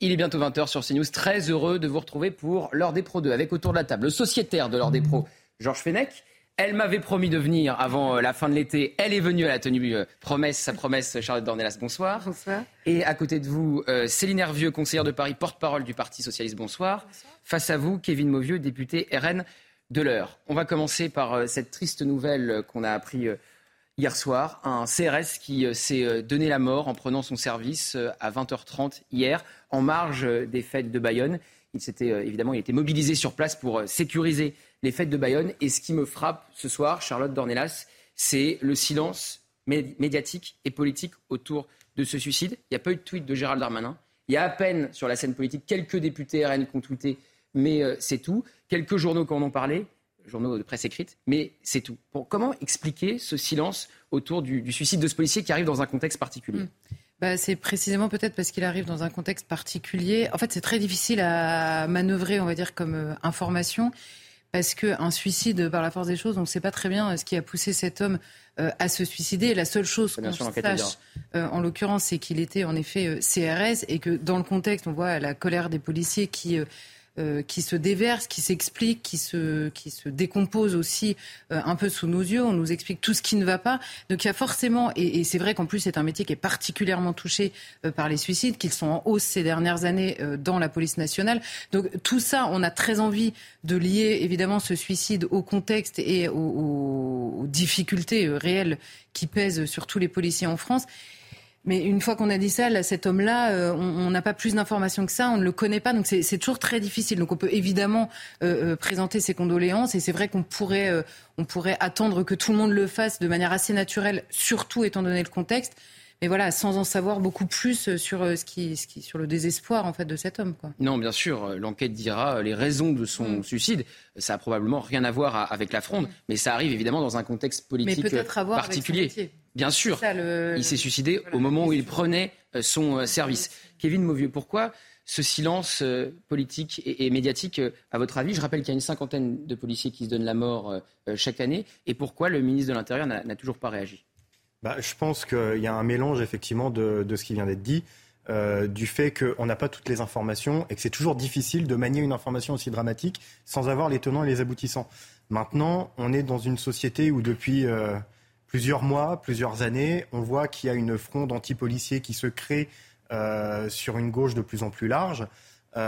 Il est bientôt 20h sur CNews. Très heureux de vous retrouver pour l'heure des pros 2 avec autour de la table le sociétaire de l'heure des pros, Georges Fenech. Elle m'avait promis de venir avant euh, la fin de l'été. Elle est venue à la tenue euh, promesse, sa promesse, Charlotte Dornelas, bonsoir. Bonsoir. Et à côté de vous, euh, Céline Hervieux, conseillère de Paris, porte-parole du Parti Socialiste, bonsoir. Face à vous, Kevin Mauvieux, député RN de l'heure. On va commencer par cette triste nouvelle qu'on a appris hier soir. Un CRS qui s'est donné la mort en prenant son service à 20h30 hier, en marge des fêtes de Bayonne. Il s'était évidemment il mobilisé sur place pour sécuriser les fêtes de Bayonne. Et ce qui me frappe ce soir, Charlotte Dornelas, c'est le silence médiatique et politique autour de ce suicide. Il n'y a pas eu de tweet de Gérald Darmanin. Il y a à peine sur la scène politique quelques députés RN qui ont tweeté, mais euh, c'est tout. Quelques journaux qui en ont parlé, journaux de presse écrite, mais c'est tout. comment expliquer ce silence autour du, suicide de ce policier qui arrive dans un contexte particulier hmm. bah, c'est précisément peut-être parce qu'il arrive dans un contexte particulier. En fait, c'est très difficile à manœuvrer, on va dire, comme euh, information parce qu'un suicide, par la force des choses, on ne sait pas très bien euh, ce qui a poussé cet homme euh, à se suicider. La seule chose qu'on sache, euh, en l'occurrence, c'est qu'il était en effet CRS et que dans le contexte, on voit la colère des policiers qui euh, qui se déverse, qui s'explique, qui se, qui se décompose aussi euh, un peu sous nos yeux. On nous explique tout ce qui ne va pas. Donc il y a forcément, et, c'est vrai qu'en plus c'est un métier qui est particulièrement touché euh, par les suicides, qu'ils sont en hausse ces dernières années dans la police nationale. Donc tout ça, on a très envie de lier évidemment ce suicide au contexte et aux difficultés réelles qui pèsent sur tous les policiers en France. Mais une fois qu'on a dit ça, cet homme-là, euh, on n'a pas plus d'informations que ça, on ne le connaît pas, donc c'est toujours très difficile. Donc on peut évidemment euh, euh, présenter ses condoléances, et c'est vrai qu'on pourrait, on pourrait attendre que tout le monde le fasse de manière assez naturelle, surtout étant donné le contexte. Mais voilà, sans en savoir beaucoup plus sur ce qui, ce qui, sur le désespoir en fait de cet homme. Quoi. Non, bien sûr, l'enquête dira les raisons de son mm. suicide. Ça a probablement rien à voir avec la fronde, mm. mais ça arrive évidemment dans un contexte politique particulier. Bien sûr, il s'est suicidé au moment où il prenait euh, son euh, service. Kevin Mauvieux, pourquoi ce silence euh, politique et, médiatique, à votre avis? Je rappelle qu'il y a une cinquantaine de policiers qui se donnent la mort chaque année. Et pourquoi le ministre de l'Intérieur n'a toujours pas réagi? Bah, Je pense qu'il y a un mélange, effectivement, de, ce qui vient d'être dit. du fait qu'on n'a pas toutes les informations et que c'est toujours difficile de manier une information aussi dramatique sans avoir les tenants et les aboutissants. Maintenant, on est dans une société où depuis plusieurs mois, plusieurs années, on voit qu'il y a une fronde anti-policier qui se crée euh, sur une gauche de plus en plus large. Il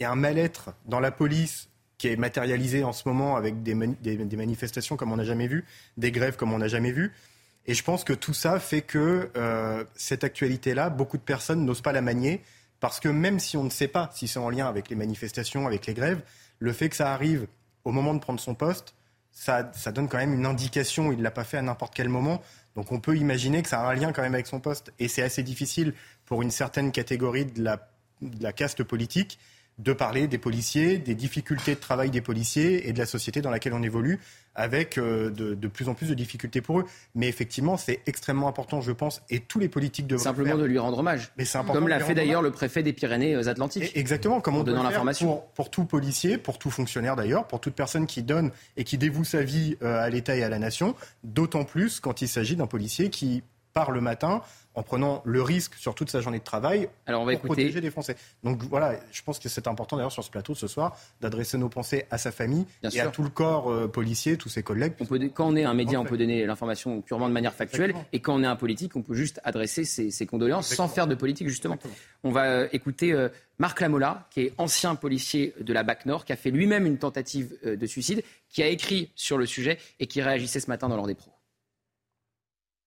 y a un mal-être dans la police qui est matérialisé en ce moment avec des, manifestations comme on n'a jamais vu, des grèves comme on n'a jamais vu. Et je pense que tout ça fait que euh, cette actualité-là, beaucoup de personnes n'osent pas la manier parce que même si on ne sait pas si c'est en lien avec les manifestations, avec les grèves, le fait que ça arrive au moment de prendre son poste, ça, donne quand même une indication. Il ne l'a pas fait à n'importe quel moment. Donc on peut imaginer que ça a un lien quand même avec son poste. Et c'est assez difficile pour une certaine catégorie de la, de la caste politique de parler des policiers, des difficultés de travail des policiers et de la société dans laquelle on évolue, avec euh, de, plus en plus de difficultés pour eux. Mais effectivement, c'est extrêmement important, je pense, et tous les politiques devraient Simplement de lui rendre hommage. Mais comme l'a fait d'ailleurs le préfet des Pyrénées-Atlantiques. Exactement, comme on doit l'information pour, pour, tout policier, pour tout fonctionnaire d'ailleurs, pour toute personne qui donne et qui dévoue sa vie euh, à l'État et à la nation, d'autant plus quand il s'agit d'un policier qui part le matin en prenant le risque sur toute sa journée de travail Alors on va pour protéger les Français. Donc voilà, je pense que c'est important d'ailleurs sur ce plateau ce soir d'adresser nos pensées à sa famille et à tout le corps euh, policier, tous ses collègues. On peut, quand on est un média, on peut donner l'information purement de manière factuelle, et quand on est un politique, on peut juste adresser ses, condoléances sans faire de politique justement. On va euh, écouter euh, Marc Lamola, qui est ancien policier de la BAC Nord, qui a fait lui-même une tentative de suicide, qui a écrit sur le sujet et qui réagissait ce matin dans l'ordre des pros.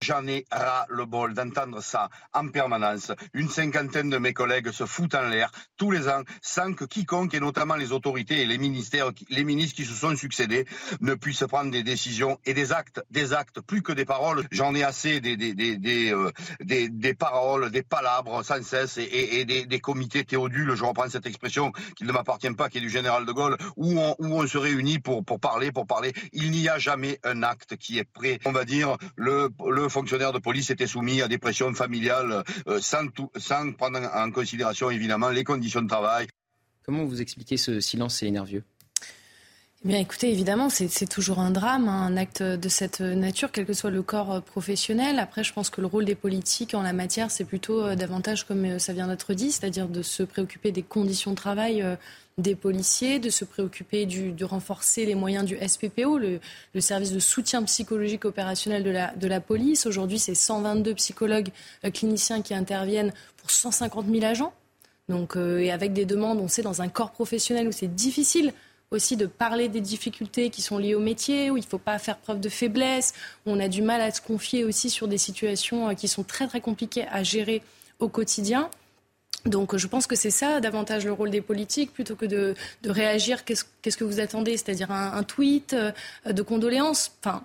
J'en ai ras le bol d'entendre ça en permanence. Une cinquantaine de mes collègues se foutent en l'air tous les ans sans que quiconque, et notamment les autorités et les ministères, les ministres qui se sont succédés, ne puissent prendre des décisions et des actes, des actes plus que des paroles. J'en ai assez des, des, des, des, euh, des, paroles, des palabres sans cesse et, des, des, comités théodules, je reprends cette expression qui ne m'appartient pas, qui est du général de Gaulle, où on, où on se réunit pour, pour parler, pour parler. Il n'y a jamais un acte qui est prêt, on va dire, le, le fonctionnaire de police était soumis à des pressions familiales euh, sans, sans prendre en considération évidemment les conditions de travail. Comment vous expliquez ce silence et énervieux? Eh bien, écoutez, évidemment, c'est toujours un drame, hein, un acte de cette nature, quel que soit le corps euh, professionnel. Après, je pense que le rôle des politiques en la matière, c'est plutôt euh, davantage, comme euh, ça vient d'être dit, c'est-à-dire de se préoccuper des conditions de travail des policiers, de se préoccuper de renforcer les moyens du SPPO, le, service de soutien psychologique opérationnel de la, de la police. Aujourd'hui, c'est 122 psychologues cliniciens qui interviennent pour 150 000 agents. Donc, et avec des demandes, on sait, dans un corps professionnel où c'est difficile aussi de parler des difficultés qui sont liées au métier, où il ne faut pas faire preuve de faiblesse, où on a du mal à se confier aussi sur des situations euh, qui sont très très compliquées à gérer au quotidien. Donc je pense que c'est ça davantage le rôle des politiques plutôt que de, réagir qu'est-ce que vous attendez, c'est-à-dire un, tweet euh, de condoléances? Enfin,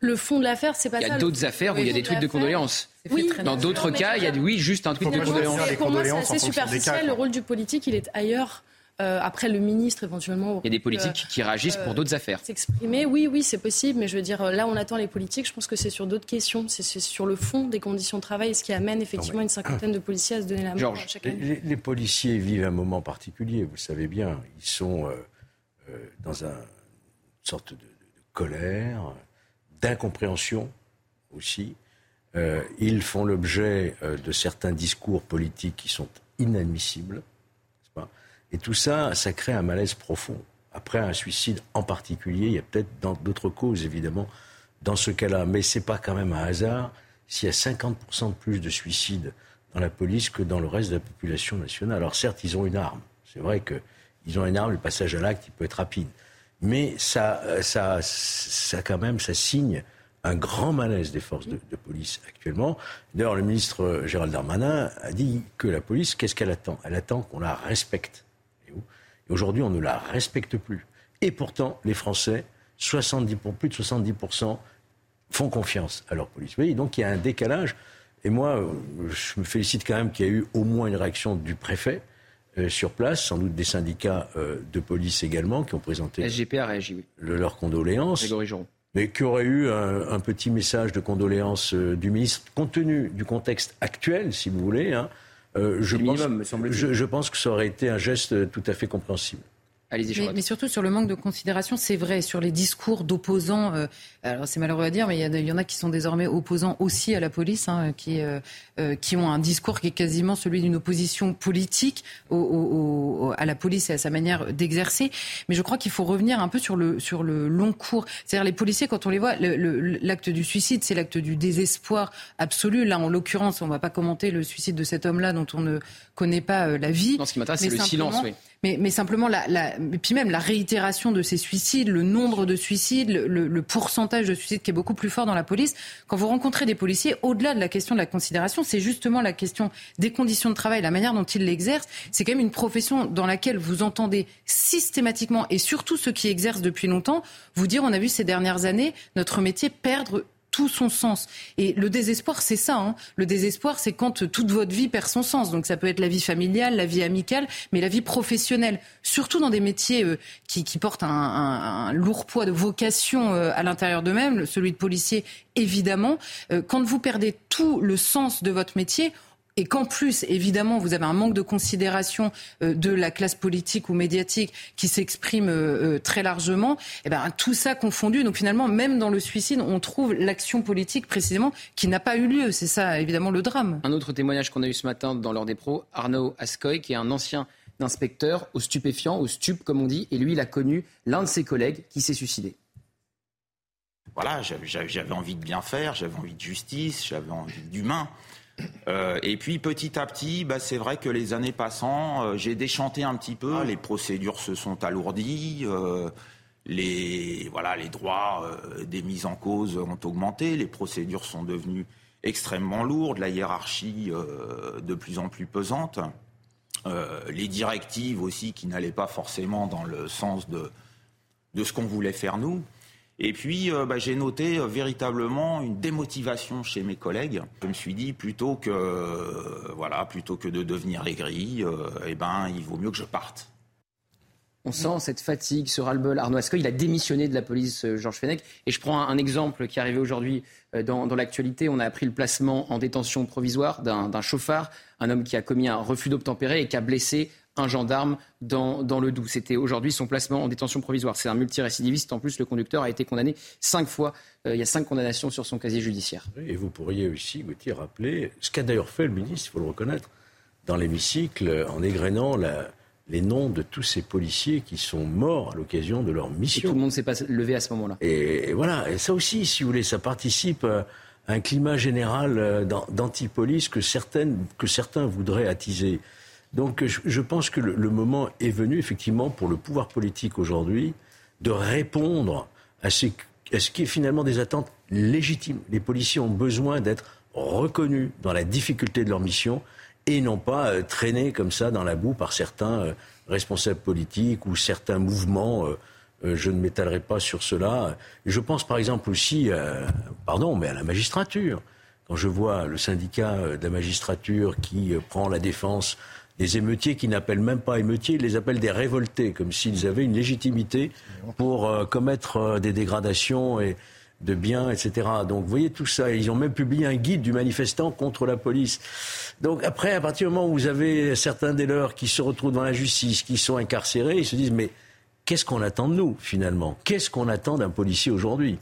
le fond de l'affaire, c'est pas ça. Il y a d'autres affaires où il y a des tweets de condoléances. Oui, dans d'autres cas, il y a oui, juste un tweet de condoléances. Pour moi, c'est assez superficiel. Le rôle du politique, il est ailleurs. Euh, après, le ministre, éventuellement. Il y a des politiques qui réagissent pour d'autres affaires. S'exprimer, oui, oui, c'est possible. Mais je veux dire, là, on attend les politiques. Je pense que c'est sur d'autres questions. C'est sur le fond des conditions de travail, ce qui amène effectivement une cinquantaine de policiers à se donner la main chaque année. Les, policiers vivent un moment particulier, vous le savez bien. Ils sont euh, euh, dans un, une sorte de, colère, d'incompréhension aussi. ils font l'objet de certains discours politiques qui sont inadmissibles. Et tout ça, ça crée un malaise profond. Après un suicide en particulier, il y a peut-être d'autres causes, évidemment, dans ce cas-là. Mais ce n'est pas quand même un hasard s'il y a 50% de plus de suicides dans la police que dans le reste de la population nationale. Alors certes, ils ont une arme. C'est vrai qu'ils ont une arme, le passage à l'acte, il peut être rapide. Mais ça, ça, ça quand même, ça signe un grand malaise des forces de, de police actuellement. D'ailleurs, le ministre Gérald Darmanin a dit que la police, qu'est-ce qu'elle attend? Elle attend qu'on la respecte. Aujourd'hui, on ne la respecte plus. Et pourtant, les Français, 70 pour plus de 70%, font confiance à leur police. Vous voyez, donc il y a un décalage. Et moi, je me félicite quand même qu'il y ait eu au moins une réaction du préfet euh, sur place, sans doute des syndicats euh, de police également, qui ont présenté SGP a réagi, oui. leurs condoléances. Mais qui aurait eu un, petit message de condoléances euh, du ministre, compte tenu du contexte actuel, si vous voulez. Hein, euh, je, pense, je, pense que ça aurait été un geste tout à fait compréhensible. Mais, mais, surtout sur le manque de considération, c'est vrai, sur les discours d'opposants, euh, alors c'est malheureux à dire, mais il y, en a qui sont désormais opposants aussi à la police, hein, qui, euh, euh, qui ont un discours qui est quasiment celui d'une opposition politique au, au, à la police et à sa manière d'exercer. Mais je crois qu'il faut revenir un peu sur le, sur le long cours. C'est-à-dire les policiers, quand on les voit, l'acte du suicide, c'est l'acte du désespoir absolu. Là, en l'occurrence, on ne va pas commenter le suicide de cet homme-là dont on ne connaît pas la vie. Non, ce qui m'intéresse, c'est le silence, oui. Mais, mais simplement, la, la, puis même la réitération de ces suicides, le nombre de suicides, le, le, pourcentage de suicides qui est beaucoup plus fort dans la police. Quand vous rencontrez des policiers, au-delà de la question de la considération, c'est justement la question des conditions de travail, la manière dont ils l'exercent. C'est quand même une profession dans laquelle vous entendez systématiquement, et surtout ceux qui exercent depuis longtemps, vous dire on a vu ces dernières années notre métier perdre tout son sens. Et le désespoir, c'est ça. Hein. Le désespoir, c'est quand toute votre vie perd son sens. Donc ça peut être la vie familiale, la vie amicale, mais la vie professionnelle. Surtout dans des métiers euh, qui, qui, portent un, un, lourd poids de vocation euh, à l'intérieur d'eux-mêmes, celui de policier, évidemment. Euh, quand vous perdez tout le sens de votre métier, et qu'en plus, évidemment, vous avez un manque de considération euh, de la classe politique ou médiatique qui s'exprime euh, euh, très largement, et eh ben, tout ça confondu, donc finalement, même dans le suicide, on trouve l'action politique précisément qui n'a pas eu lieu. C'est ça, évidemment, le drame. Un autre témoignage qu'on a eu ce matin dans l'heure des pros, Arnaud Ascoy, qui est un ancien inspecteur au stupéfiant, au stup, comme on dit, et lui, il a connu l'un de ses collègues qui s'est suicidé. Voilà, j'avais envie de bien faire, j'avais envie de justice, j'avais envie d'humain. Euh, et puis petit à petit, bah, c'est vrai que les années passant, euh, j'ai déchanté un petit peu. Les procédures se sont alourdies. Euh, les, voilà, les droits des mises en cause ont augmenté. Les procédures sont devenues extrêmement lourdes. La hiérarchie de plus en plus pesante. les directives aussi qui n'allaient pas forcément dans le sens de, de ce qu'on voulait faire nous. Et puis, euh, bah, j'ai noté euh, véritablement une démotivation chez mes collègues. Je me suis dit, plutôt que, euh, voilà, plutôt que de devenir aigri, eh ben, il vaut mieux que je parte. On sent cette fatigue, ce ras-le-bol. Arnaud Ascoy, il a démissionné de la police, Georges Fenech? Et je prends un, exemple qui est arrivé aujourd'hui dans, dans l'actualité. On a appris le placement en détention provisoire d'un chauffard, un homme qui a commis un refus d'obtempérer et qui a blessé un gendarme dans, dans le Doubs. C'était aujourd'hui son placement en détention provisoire. C'est un multirécidiviste. En plus, le conducteur a été condamné cinq fois. Euh, il y a cinq condamnations sur son casier judiciaire. Et vous pourriez aussi, Gauthier, rappeler ce qu'a d'ailleurs fait le ministre, il faut le reconnaître, dans l'hémicycle, en égrénant les noms de tous ces policiers qui sont morts à l'occasion de leur mission. Et tout le monde s'est pas levé à ce moment-là. Et, voilà, et ça aussi, si vous voulez, ça participe à un climat général euh, d'antipolice que, que certains voudraient attiser. Donc je, pense que le, moment est venu, effectivement, pour le pouvoir politique aujourd'hui, de répondre à, ce qui est finalement des attentes légitimes. Les policiers ont besoin d'être reconnus dans la difficulté de leur mission et non pas euh, traînés comme ça dans la boue par certains euh, responsables politiques ou certains mouvements. Euh, je ne m'étalerai pas sur cela. Je pense par exemple aussi, pardon, mais à la magistrature. Quand je vois le syndicat de la magistrature qui prend la défense des émeutiers qui n'appellent même pas émeutiers, ils les appellent des révoltés, comme s'ils avaient une légitimité pour euh, commettre euh, des dégradations et de biens, etc. Donc vous voyez tout ça. Ils ont même publié un guide du manifestant contre la police. Donc après, à partir du moment où vous avez certains des leurs qui se retrouvent dans la justice, qui sont incarcérés, ils se disent mais qu'est-ce qu'on attend de nous finalement? Qu'est-ce qu'on attend d'un policier aujourd'hui?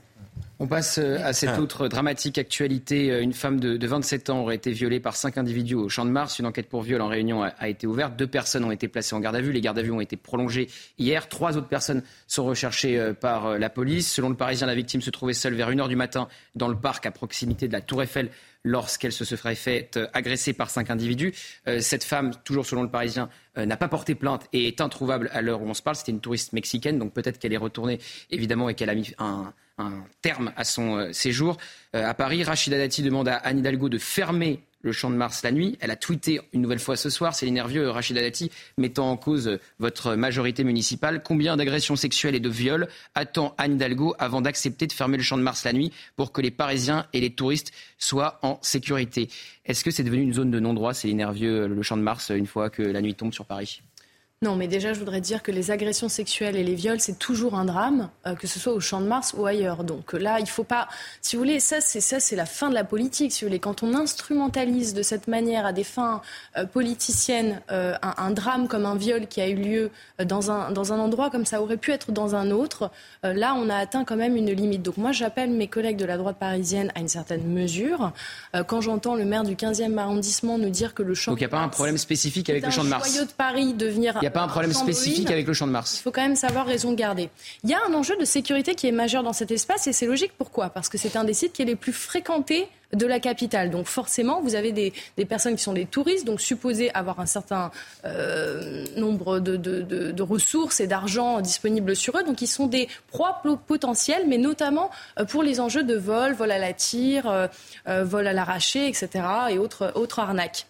On passe euh, à cette ah. autre dramatique actualité. Euh, une femme de, 27 ans aurait été violée par cinq individus au Champ de Mars. Une enquête pour viol en réunion a, été ouverte. Deux personnes ont été placées en garde à vue. Les gardes à vue ont été prolongées hier. Trois autres personnes sont recherchées euh, par la police. Selon le Parisien, la victime se trouvait seule vers 1h du matin dans le parc à proximité de la Tour Eiffel lorsqu'elle se serait faite agresser par cinq individus. cette femme, toujours selon le Parisien, n'a pas porté plainte et est introuvable à l'heure où on se parle. C'était une touriste mexicaine, donc peut-être qu'elle est retournée, évidemment, et qu'elle a mis un, un terme à son euh, séjour euh, à Paris. Rachida Dati demande à Anne Hidalgo de fermer le champ de Mars la nuit. Elle a tweeté une nouvelle fois ce soir, Céline Hervieux, Rachida Dati, mettant en cause euh, votre majorité municipale. Combien d'agressions sexuelles et de viols attend Anne Hidalgo avant d'accepter de fermer le champ de Mars la nuit pour que les Parisiens et les touristes soient en sécurité? Est-ce que c'est devenu une zone de non-droit, Céline Hervieux, le champ de Mars, une fois que la nuit tombe sur Paris? Non, mais déjà, je voudrais dire que les agressions sexuelles et les viols, c'est toujours un drame, euh, que ce soit au Champ de Mars ou ailleurs. Donc euh, là, il faut pas, si vous voulez, ça, c'est ça, c'est la fin de la politique. Si vous voulez, quand on instrumentalise de cette manière à des fins euh, politiciennes un, drame comme un viol qui a eu lieu dans un dans un endroit comme ça aurait pu être dans un autre, là, on a atteint quand même une limite. Donc moi, j'appelle mes collègues de la droite parisienne à une certaine mesure. quand j'entends le maire du 15e arrondissement nous dire que le Champ donc il n'y a pas un problème spécifique avec le Champ de Mars. de Paris devenir n'y a pas un problème spécifique avec le champ de Mars. Il faut quand même savoir raison garder. Il y a un enjeu de sécurité qui est majeur dans cet espace et c'est logique. Pourquoi? Parce que c'est un des sites qui est les plus fréquentés de la capitale. Donc forcément, vous avez des, personnes qui sont des touristes, donc supposés avoir un certain euh, nombre de, ressources et d'argent disponibles sur eux. Donc ils sont des proies potentielles, mais notamment euh, pour les enjeux de vol, vol à la tire, euh, vol à l'arraché, etc. et autres, autres arnaques.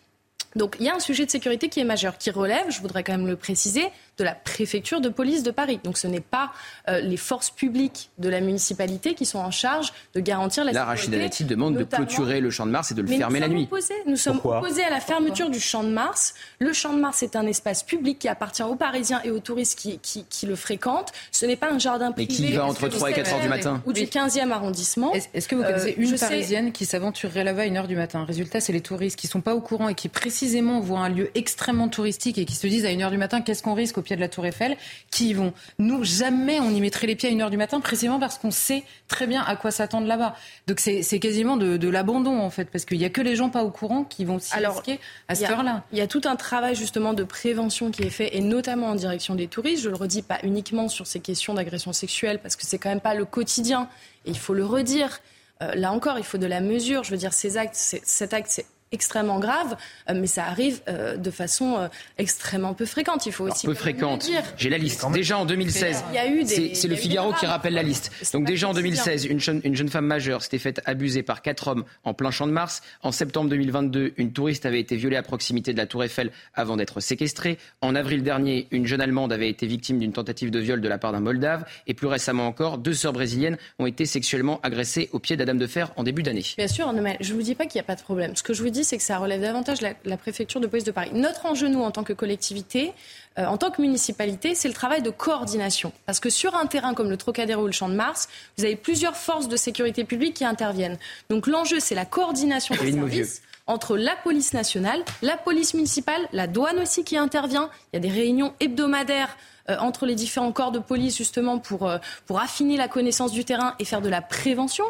Donc il y a un sujet de sécurité qui est majeur, qui relève, je voudrais quand même le préciser, de la préfecture de police de Paris. Donc ce n'est pas euh, les forces publiques de la municipalité qui sont en charge de garantir la, sécurité. sécurité. Rachida Dati demande de clôturer le champ de Mars et de le fermer la nuit. nous sommes opposés à la fermeture du champ de Mars. Le champ de Mars est un espace public qui appartient aux Parisiens et aux touristes qui, qui, le fréquentent. Ce n'est pas un jardin privé. Et qui va entre 3 et 4 heures du matin. Ou du 15e arrondissement. Est-ce que vous connaissez euh, une Parisienne qui s'aventurerait là-bas à 1 heure du matin? Résultat, c'est les touristes qui ne sont pas au courant et qui précisément voient un lieu extrêmement touristique et qui se disent à 1 heure du matin qu'est-ce qu'on risque au pied de la Tour Eiffel qui y vont. Nous, jamais on y mettrait les pieds à une heure du matin, précisément parce qu'on sait très bien à quoi s'attendre là-bas. Donc c'est quasiment de, l'abandon, en fait, parce qu'il n'y a que les gens pas au courant qui vont s'y risquer à cette heure-là. Il y a tout un travail, justement, de prévention qui est fait, et notamment en direction des touristes. Je le redis pas uniquement sur ces questions d'agression sexuelle, parce que c'est quand même pas le quotidien, et il faut le redire. Euh, là encore, il faut de la mesure. Je veux dire, ces actes, cet acte, c'est extrêmement grave, euh, mais ça arrive euh, de façon euh, extrêmement peu fréquente. Il faut aussi peu fréquente. J'ai la liste. Déjà en 2016, c'est le Figaro qui rappelle la liste. Donc déjà en 2016, une jeune, une jeune femme majeure s'était faite abuser par quatre hommes en plein champ de Mars. En septembre 2022, une touriste avait été violée à proximité de la Tour Eiffel avant d'être séquestrée. En avril dernier, une jeune Allemande avait été victime d'une tentative de viol de la part d'un Moldave. Et plus récemment encore, deux sœurs brésiliennes ont été sexuellement agressées au pied de de Fer en début d'année. Bien sûr, je ne vous dis pas qu'il n'y a pas de problème. Ce que je vous dis, c'est que ça relève davantage la, la préfecture de police de Paris. Notre enjeu, nous, en tant que collectivité, euh, en tant que municipalité, c'est le travail de coordination. Parce que sur un terrain comme le Trocadéro ou le Champ de Mars, vous avez plusieurs forces de sécurité publique qui interviennent. Donc l'enjeu, c'est la coordination des services entre la police nationale, la police municipale, la douane aussi qui intervient. Il y a des réunions hebdomadaires euh, entre les différents corps de police justement pour, euh, pour affiner la connaissance du terrain et faire de la prévention.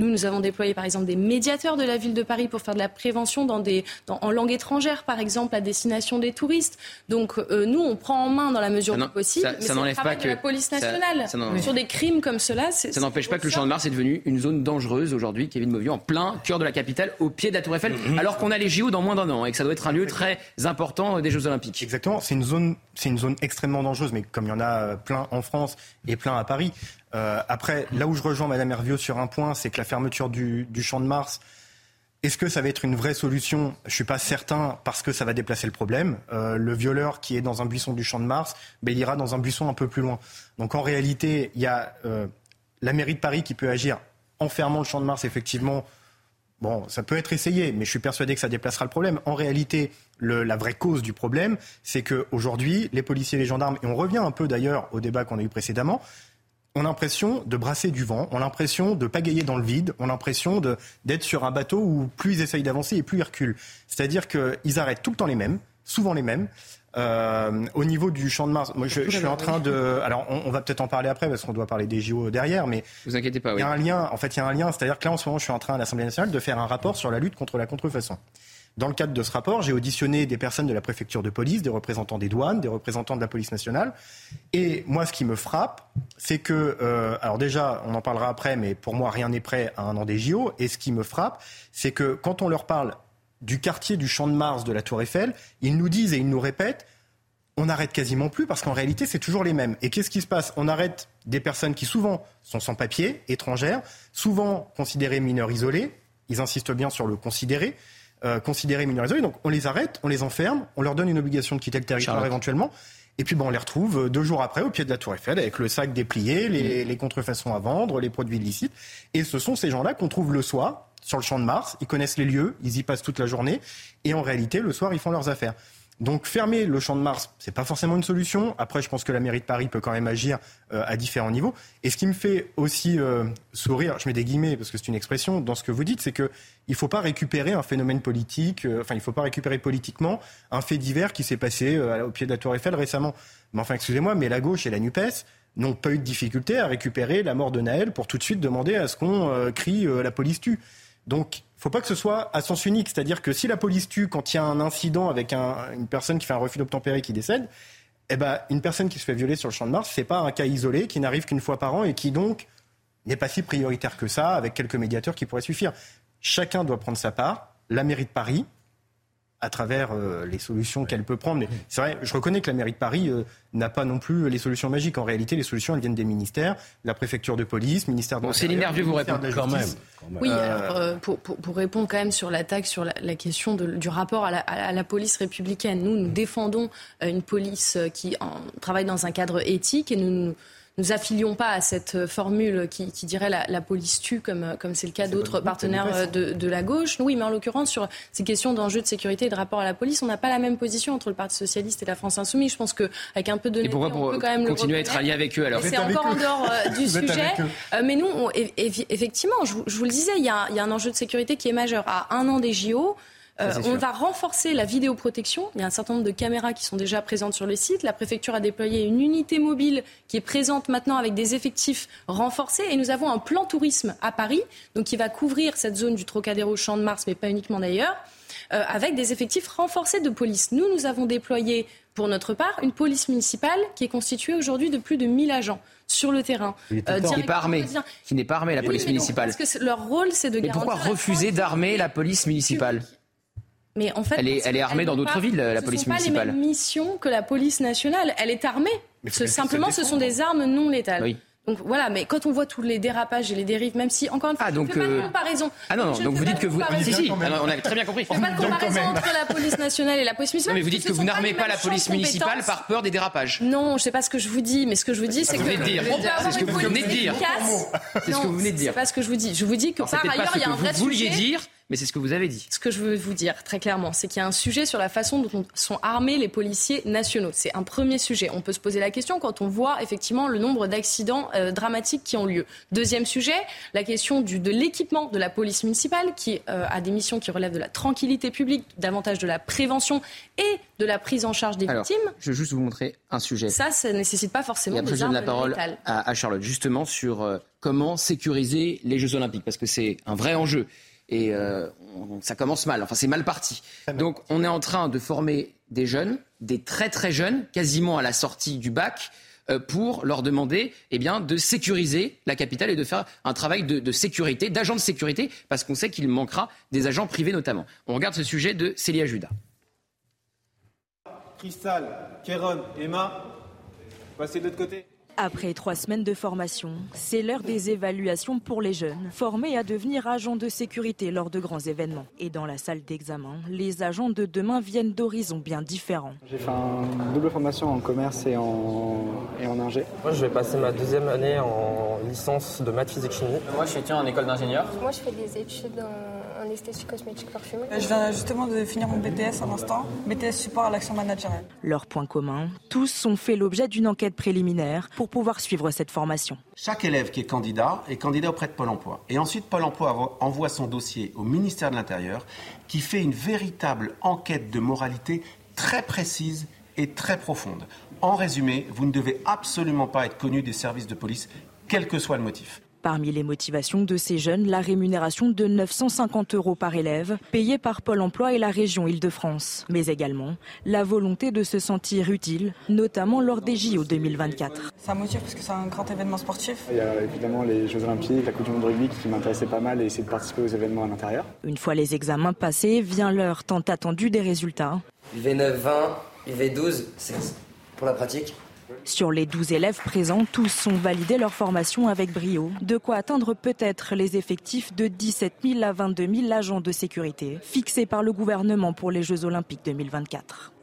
Nous, nous avons déployé par exemple des médiateurs de la ville de Paris pour faire de la prévention dans des, en langue étrangère, par exemple, à destination des touristes. Donc euh, nous, on prend en main dans la mesure du possible. Ça, n'enlève pas que la police nationale sur des crimes comme cela. Ça n'empêche pas que le Champ de Mars est devenu une zone dangereuse aujourd'hui, Kevin Movieux, en plein cœur de la capitale, au pied de la Tour Eiffel, mm-hmm. alors qu'on a les JO dans moins d'un an et que ça doit être un lieu très important des Jeux Olympiques. Exactement. C'est une zone, c'est une zone extrêmement dangereuse, mais comme il y en a plein en France et plein à Paris. Euh, après, là où je rejoins Madame Hervieux sur un point, c'est que la fermeture du, Champ de Mars, est-ce que ça va être une vraie solution? Je suis pas certain parce que ça va déplacer le problème. Euh, le violeur qui est dans un buisson du Champ de Mars, ben, il ira dans un buisson un peu plus loin. Donc en réalité, il y a euh, la mairie de Paris qui peut agir en fermant le Champ de Mars, effectivement. Bon, ça peut être essayé, mais je suis persuadé que ça déplacera le problème. En réalité, la vraie cause du problème, c'est qu'aujourd'hui, les policiers et les gendarmes, et on revient un peu d'ailleurs au débat qu'on a eu précédemment, ont l'impression de brasser du vent, ont l'impression de pagayer dans le vide, ont l'impression d'être sur un bateau où plus ils essayent d'avancer et plus ils reculent. C'est-à-dire qu'ils arrêtent tout le temps les mêmes, souvent les mêmes. Euh, au niveau du champ de Mars, moi je, suis en train de. Alors on, va peut-être en parler après parce qu'on doit parler des JO derrière, mais vous inquiétez pas. Il y a un lien. En fait, il y a un lien. C'est-à-dire que là en ce moment, je suis en train à l'Assemblée nationale de faire un rapport sur la lutte contre la contrefaçon. Dans le cadre de ce rapport, j'ai auditionné des personnes de la préfecture de police, des représentants des douanes, des représentants de la police nationale. Et moi, ce qui me frappe, c'est que, euh, alors déjà, on en parlera après, mais pour moi, rien n'est prêt à un an des JO. Et ce qui me frappe, c'est que quand on leur parle du quartier du Champ de Mars de la Tour Eiffel, ils nous disent et ils nous répètent on n'arrête quasiment plus parce qu'en réalité, c'est toujours les mêmes. Et qu'est-ce qui se passe? On arrête des personnes qui souvent sont sans papier, étrangères, souvent considérées mineurs isolés. Ils insistent bien sur le considéré euh, considérés mineurs isolés. Donc on les arrête, on les enferme, on leur donne une obligation de quitter le territoire éventuellement. Et puis bon, on les retrouve euh, deux jours après au pied de la Tour Eiffel avec le sac déplié, les, les contrefaçons à vendre, les produits illicites. Et ce sont ces gens-là qu'on trouve le soir sur le champ de Mars. Ils connaissent les lieux, ils y passent toute la journée. Et en réalité, le soir, ils font leurs affaires. Donc fermer le champ de Mars, c'est pas forcément une solution. Après, je pense que la mairie de Paris peut quand même agir euh, à différents niveaux. Et ce qui me fait aussi euh, sourire, je mets des guillemets parce que c'est une expression dans ce que vous dites, c'est que il faut pas récupérer un phénomène politique, euh, enfin il faut pas récupérer politiquement un fait divers qui s'est passé au pied de la Tour Eiffel récemment. Mais enfin, excusez-moi, mais la gauche et la Nupes n'ont pas eu de difficulté à récupérer la mort de Naël pour tout de suite demander à ce qu'on crie la police tue. Donc faut pas que ce soit à sens unique. C'est-à-dire que si la police tue quand il y a un incident avec une personne qui fait un refus d'obtempérer qui décède, eh ben, une personne qui se fait violer sur le champ de Mars, c'est pas un cas isolé qui n'arrive qu'une fois par an et qui donc n'est pas si prioritaire que ça, avec quelques médiateurs qui pourraient suffire. Chacun doit prendre sa part. La mairie de Paris, à travers euh, les solutions qu'elle peut prendre. Mais c'est vrai, je reconnais que la mairie de Paris euh, n'a pas non plus les solutions magiques. En réalité, les solutions, elles viennent des ministères, la préfecture de police, ministère de bon, C'est l'énergie vous répond quand même. Oui, euh, pour, pour, pour, répondre quand même sur l'attaque, sur la, la question de, du rapport à la, à la, police républicaine, nous, nous défendons une police qui en, travaille dans un cadre éthique et nous... nous nous affilions pas à cette formule qui, qui dirait la, la, police tue, comme comme c'est le cas d'autres partenaires de, de, la gauche. Oui, mais en l'occurrence, sur ces questions d'enjeux de sécurité et de rapport à la police, on n'a pas la même position entre le Parti socialiste et la France insoumise. Je pense qu'avec un peu de... Et pourquoi pour on peut quand même continuer à être allié avec eux alors C'est encore en dehors euh, du sujet. Euh, mais nous, on, effectivement, je, je, vous le disais, il y, a, il y a un enjeu de sécurité qui est majeur. À un an des JO, euh, on va renforcer la vidéoprotection. Il y a un certain nombre de caméras qui sont déjà présentes sur le site. La préfecture a déployé une unité mobile qui est présente maintenant avec des effectifs renforcés. Et nous avons un plan tourisme à Paris, donc qui va couvrir cette zone du Trocadéro Champ de Mars, mais pas uniquement d'ailleurs, euh, avec des effectifs renforcés de police. Nous, nous avons déployé pour notre part, une police municipale qui est constituée aujourd'hui de plus de 1000 agents sur le terrain. Euh, qui n'est pas armée. Qui n'est pas armée, la police municipale. parce que leur rôle, c'est de mais Pourquoi refuser d'armer la police municipale mais en fait, elle est, elle est armée dans d'autres villes, la police municipale. Ce sont pas les mêmes missions que la police nationale. Elle est armée. simplement, ce sont des armes non létales. Oui. Donc voilà, mais quand on voit tous les dérapages et les dérives, même si encore une fois, ah, donc, pas de euh, comparaison. Ah non, non donc vous dites que vous. Si, si, ah on a très bien compris. Il n'y a pas de comparaison entre la police nationale et la police municipale. Non, mais vous dites que vous n'armez pas la police municipale par peur des dérapages. Non, je sais pas ce que je vous dis, mais ce que je vous dis, c'est que. C'est ce que vous venez de dire. C'est ce que vous venez de dire. C'est pas ce que je vous dis. Je vous dis que par ailleurs, il y a un vrai sujet. Vous vouliez dire mais c'est ce que vous avez dit. Ce que je veux vous dire très clairement, c'est qu'il y a un sujet sur la façon dont sont armés les policiers nationaux. C'est un premier sujet. On peut se poser la question quand on voit effectivement le nombre d'accidents euh, dramatiques qui ont lieu. Deuxième sujet, la question du, de l'équipement de la police municipale qui euh, a des missions qui relèvent de la tranquillité publique, davantage de la prévention et de la prise en charge des victimes. Je vais juste vous montrer un sujet. Ça, ça ne nécessite pas forcément des armes la parole à, à, Charlotte, justement sur euh, comment sécuriser les Jeux Olympiques, parce que c'est un vrai enjeu. Et euh, ça commence mal, enfin c'est mal parti. Donc on est en train de former des jeunes, des très très jeunes, quasiment à la sortie du bac, euh, pour leur demander eh bien, de sécuriser la capitale et de faire un travail de, de sécurité, d'agents de sécurité, parce qu'on sait qu'il manquera des agents privés notamment. On regarde ce sujet de Célia Judas. Cristal, Kéron, Emma, passez de l'autre côté. Après trois semaines de formation, c'est l'heure des évaluations pour les jeunes, formés à devenir agents de sécurité lors de grands événements. Et dans la salle d'examen, les agents de demain viennent d'horizons bien différents. J'ai fait une double formation en commerce et en, et en ingé. Moi, je vais passer ma deuxième année en licence de maths, physique, chimie. Moi, je suis étudiant en école d'ingénieur. Moi, je fais des études en, esthétique cosmétique parfumée. Je viens justement de finir mon BTS en instant, BTS support à l'action managériale. Leur point commun, tous ont fait l'objet d'une enquête préliminaire pour pouvoir suivre cette formation. Chaque élève qui est candidat est candidat auprès de Pôle emploi. Et ensuite, Pôle emploi envoie son dossier au ministère de l'Intérieur qui fait une véritable enquête de moralité très précise et très profonde. En résumé, vous ne devez absolument pas être connu des services de police, quel que soit le motif. Parmi les motivations de ces jeunes, la rémunération de 950 euros par élève, payée par Pôle emploi et la région Île-de-France. Mais également la volonté de se sentir utile, notamment lors des JO 2024. Ça motive parce que c'est un grand événement sportif. Il y a évidemment les Jeux Olympiques, la Coupe du Monde de rugby qui m'intéressait pas mal et essayer de participer aux événements à l'intérieur. Une fois les examens passés, vient l'heure tant attendue des résultats. UV9 20, UV12 16 pour la pratique. Sur les 12 élèves présents, tous ont validé leur formation avec brio. De quoi atteindre peut-être les effectifs de 17 000 à 22 000 agents de sécurité fixés par le gouvernement pour les Jeux Olympiques 2024.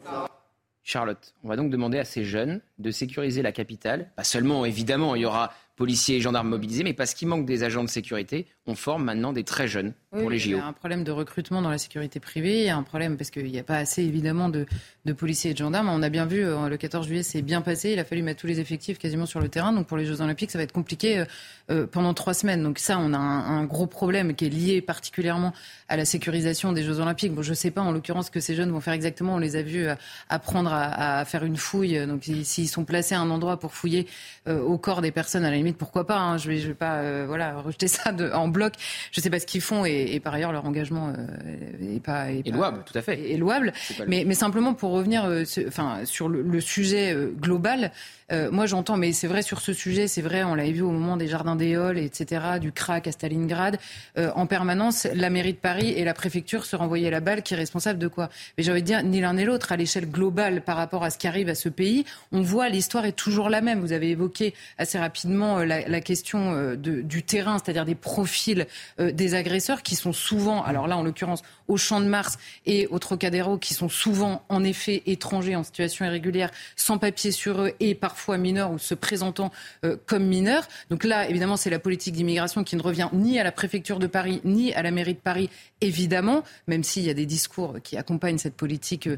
Charlotte, on va donc demander à ces jeunes de sécuriser la capitale. Pas seulement, évidemment, il y aura policiers et gendarmes mobilisés, mais parce qu'il manque des agents de sécurité, on forme maintenant des très jeunes pour les JO. Il y a un problème de recrutement dans la sécurité privée, il y a un problème parce qu'il n'y a pas assez évidemment de, de, policiers et de gendarmes. On a bien vu, euh, le 14 juillet, c'est bien passé, il a fallu mettre tous les effectifs quasiment sur le terrain, donc pour les Jeux Olympiques, ça va être compliqué euh, euh pendant trois semaines. Donc ça, on a un, un, gros problème qui est lié particulièrement à la sécurisation des Jeux Olympiques. Bon, je ne sais pas en l'occurrence que ces jeunes vont faire exactement, on les a vus apprendre à, à faire une fouille, donc s'ils sont placés à un endroit pour fouiller euh, au corps des personnes, à la limite, pourquoi pas hein, Je vais, je vais pas euh, voilà, rejeter ça de, en bloc. Je ne sais pas ce qu'ils font et, et, par ailleurs, leur engagement euh, est pas... Est, louable, tout à fait. Est louable. Mais, mais, simplement pour revenir euh, enfin, sur le, le sujet euh, global, euh, moi, j'entends, mais c'est vrai sur ce sujet, c'est vrai, on l'avait vu au moment des jardins des etc., du crack à Stalingrad. Euh, en permanence, la mairie de Paris et la préfecture se renvoyaient la balle qui est responsable de quoi? Mais j'ai envie de dire, ni l'un ni l'autre, à l'échelle globale par rapport à ce qui arrive à ce pays, on voit l'histoire est toujours la même. Vous avez évoqué assez rapidement euh, la, question du terrain, c'est-à-dire des profils des agresseurs qui sont souvent, alors là en l'occurrence au Champ de Mars et au Trocadéro, qui sont souvent en effet étrangers en situation irrégulière, sans papier sur eux et par parfois mineurs ou se présentant euh, comme mineurs. Donc là, évidemment, c'est la politique d'immigration qui ne revient ni à la préfecture de Paris, ni à la mairie de Paris, évidemment, même s'il y a des discours qui accompagnent cette politique euh,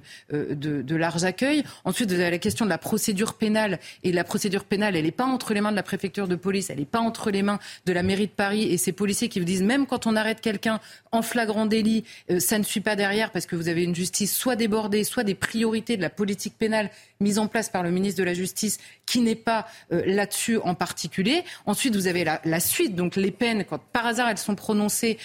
de, de, large accueil. Ensuite, la question de la procédure pénale. Et la procédure pénale, elle n'est pas entre les mains de la préfecture de police, elle n'est pas entre les mains de la mairie de Paris et ces policiers qui vous disent, même quand on arrête quelqu'un en flagrant délit, ça ne suit pas derrière parce que vous avez une justice soit débordée, soit des priorités de la politique pénale mise en place par le ministre de la Justice qui n'est pas euh, là-dessus en particulier. Ensuite, vous avez la, suite, donc les peines, quand par hasard elles sont prononcées,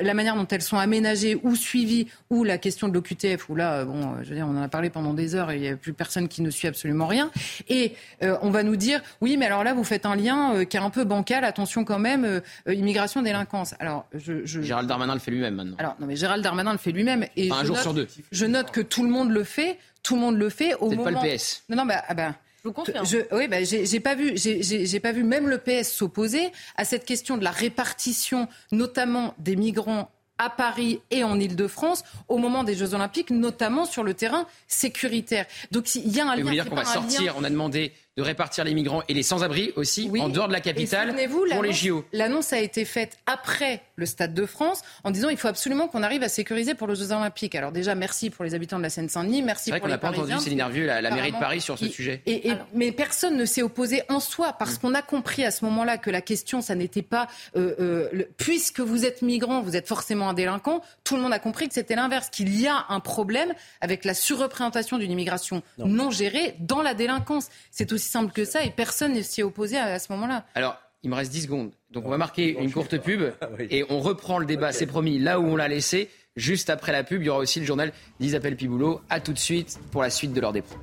la manière dont elles sont aménagées ou suivies, ou la question de l'OQTF, où là, bon, je veux dire, on en a parlé pendant des heures et il n'y a plus personne qui ne suit absolument rien. Et euh, on va nous dire, oui, mais alors là, vous faites un lien euh, qui est un peu bancal, attention quand même, euh, immigration, délinquance. Alors, je, je, Gérald Darmanin le fait lui-même maintenant. Alors, non, mais Gérald Darmanin le fait lui-même. Et enfin, un jour note, sur deux. Je note que tout le monde le fait. Tout le monde le fait au moment. pas le PS. Non, non, bah, ah bah je vous confirme. Je, oui, bah, j'ai pas vu, j'ai pas vu même le PS s'opposer à cette question de la répartition, notamment des migrants à Paris et en Ile-de-France au moment des Jeux Olympiques, notamment sur le terrain sécuritaire. Donc il y a un lien. Vous voulez dire qu'on va sortir, on a demandé de répartir les migrants et les sans-abri aussi en dehors de la capitale pour les JO. L'annonce a été faite après le Stade de France en disant il faut absolument qu'on arrive à sécuriser pour les Jeux Olympiques. Alors déjà merci pour les habitants de la Seine-Saint-Denis, merci pour les Parisiens. qu'on n'a pas entendu Céline Hervieux, la, la mairie de Paris sur ce sujet. Et, mais personne ne s'est opposé en soi parce mm. qu'on a compris à ce moment-là que la question ça n'était pas euh, euh, puisque vous êtes migrant, vous êtes forcément un délinquant. Tout le monde a compris que c'était l'inverse, qu'il y a un problème avec la surreprésentation d'une immigration non. non gérée dans la délinquance. C'est aussi simple que ça et personne ne s'y est opposé à, à ce moment-là. Alors, il me reste 10 secondes. Donc, on va marquer une courte pub et on reprend le débat, c'est promis, là où on l'a laissé. Juste après la pub, il y aura aussi le journal d'Isabelle Piboulot. A tout de suite pour la suite de leur dépôt.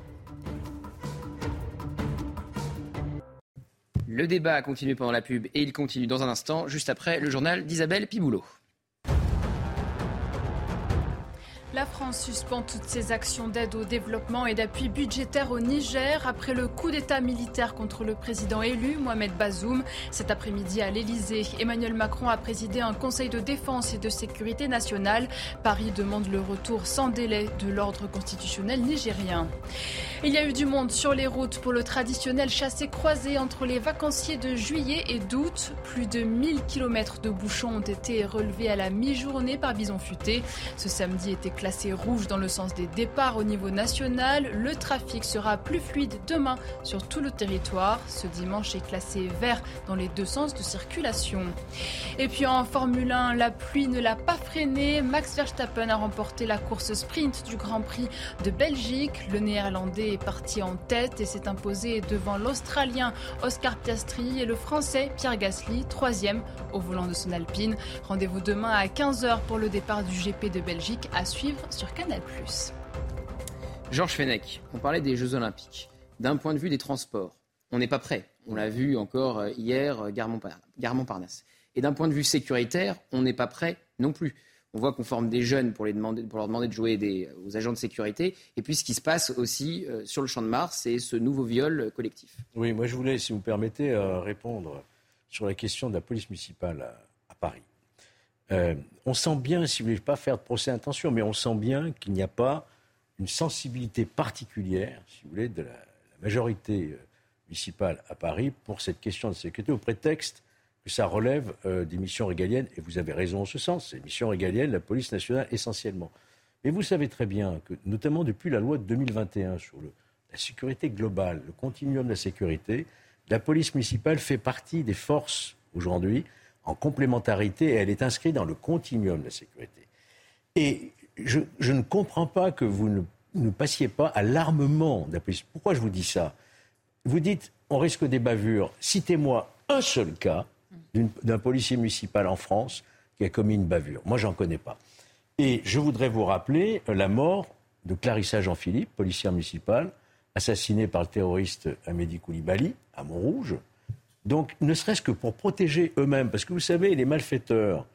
Le débat a continué pendant la pub et il continue dans un instant, juste après le journal d'Isabelle Piboulot. La France suspend toutes ses actions d'aide au développement et d'appui budgétaire au Niger après le coup d'État militaire contre le président élu, Mohamed Bazoum. Cet après-midi à l'Elysée, Emmanuel Macron a présidé un conseil de défense et de sécurité nationale. Paris demande le retour sans délai de l'ordre constitutionnel nigérien. Il y a eu du monde sur les routes pour le traditionnel chassé-croisé entre les vacanciers de juillet et d'août. Plus de 1000 km de bouchons ont été relevés à la mi-journée par Bison Futé. Ce samedi était classé rouge dans le sens des départs au niveau national. Le trafic sera plus fluide demain sur tout le territoire. Ce dimanche est classé vert dans les deux sens de circulation. Et puis en Formule 1, la pluie ne l'a pas freiné. Max Verstappen a remporté la course sprint du Grand Prix de Belgique. Le néerlandais est parti en tête et s'est imposé devant l'Australien Oscar Piastri et le Français Pierre Gasly, troisième au volant de son Alpine. Rendez-vous demain à 15h pour le départ du GP de Belgique à suivre sur Canal+. Georges Fenech, on parlait des Jeux Olympiques. D'un point de vue des transports, on n'est pas prêt. On l'a vu encore hier, Gare Montparnasse. Et d'un point de vue sécuritaire, on n'est pas prêt non plus. On voit qu'on forme des jeunes pour, les demander, pour leur demander de jouer des, aux agents de sécurité. Et puis ce qui se passe aussi euh, sur le champ de Mars, c'est ce nouveau viol collectif. Oui, moi je voulais, si vous permettez, euh, répondre sur la question de la police municipale à, à Paris. Euh, on sent bien, si vous voulez pas faire de procès d'intention, mais on sent bien qu'il n'y a pas une sensibilité particulière, si vous voulez, de la, majorité municipale à Paris pour cette question de sécurité, au prétexte que ça relève euh, des missions régaliennes, et vous avez raison en ce sens, c'est missions régaliennes, la police nationale essentiellement. Mais vous savez très bien que, notamment depuis la loi de 2021 sur la sécurité globale, le continuum de la sécurité, la police municipale fait partie des forces aujourd'hui en complémentarité et elle est inscrite dans le continuum de la sécurité. Et je, ne comprends pas que vous ne, passiez pas à l'armement de la. Pourquoi je vous dis ça? Vous dites on risque des bavures. Citez-moi un seul cas d'un policier municipal en France qui a commis une bavure. Moi, j'en connais pas. Et je voudrais vous rappeler la mort de Clarissa Jean-Philippe, policière municipale, assassinée par le terroriste Amédi Koulibaly à Montrouge. Donc, ne serait-ce que pour protéger eux-mêmes, parce que vous savez, les malfaiteurs,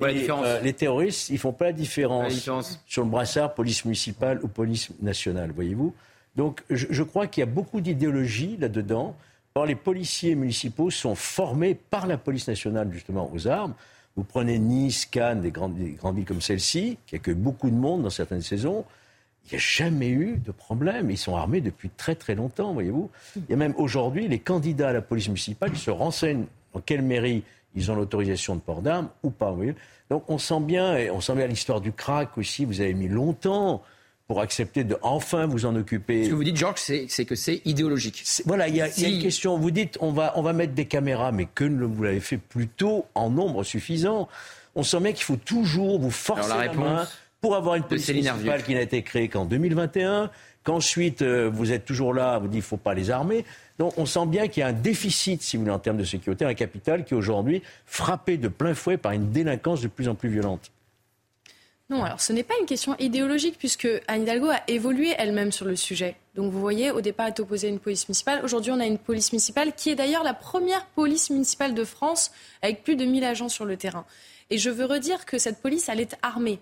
et, euh, les terroristes, ils font pas la différence, la différence, sur le brassard police municipale ou police nationale, voyez-vous. Donc, je, je crois qu'il y a beaucoup d'idéologie là-dedans. Or, les policiers municipaux sont formés par la police nationale, justement, aux armes. Vous prenez Nice, Cannes, des grandes, des grandes villes comme celle-ci, qui accueillent beaucoup de monde dans certaines saisons. Il n'y a jamais eu de problème. Ils sont armés depuis très très longtemps, voyez-vous. Il y a même aujourd'hui, les candidats à la police municipale se renseignent dans quelle mairie ils ont l'autorisation de port d'armes ou pas. Voyez Donc on sent bien, et on sent bien l'histoire du crack aussi, vous avez mis longtemps pour accepter de enfin vous en occuper. Ce que vous dites, Georges, c'est que c'est idéologique. Voilà, il y, si... y, a une question. Vous dites, on va, on va mettre des caméras, mais que vous l'avez fait plutôt en nombre suffisant. On sent bien qu'il faut toujours vous forcer Alors, la, la réponse main pour avoir une police municipale qui n'a été créée qu'en 2021, qu'ensuite euh, vous êtes toujours là, vous dites qu'il ne faut pas les armer. Donc on sent bien qu'il y a un déficit, si vous voulez, en termes de sécurité, un capital qui est aujourd'hui frappé de plein fouet par une délinquance de plus en plus violente. Non, alors ce n'est pas une question idéologique puisque Anne Hidalgo a évolué elle-même sur le sujet. Donc vous voyez, au départ, elle est opposée à une police municipale. Aujourd'hui, on a une police municipale qui est d'ailleurs la première police municipale de France avec plus de 1000 agents sur le terrain. Et je veux redire que cette police, elle est armée.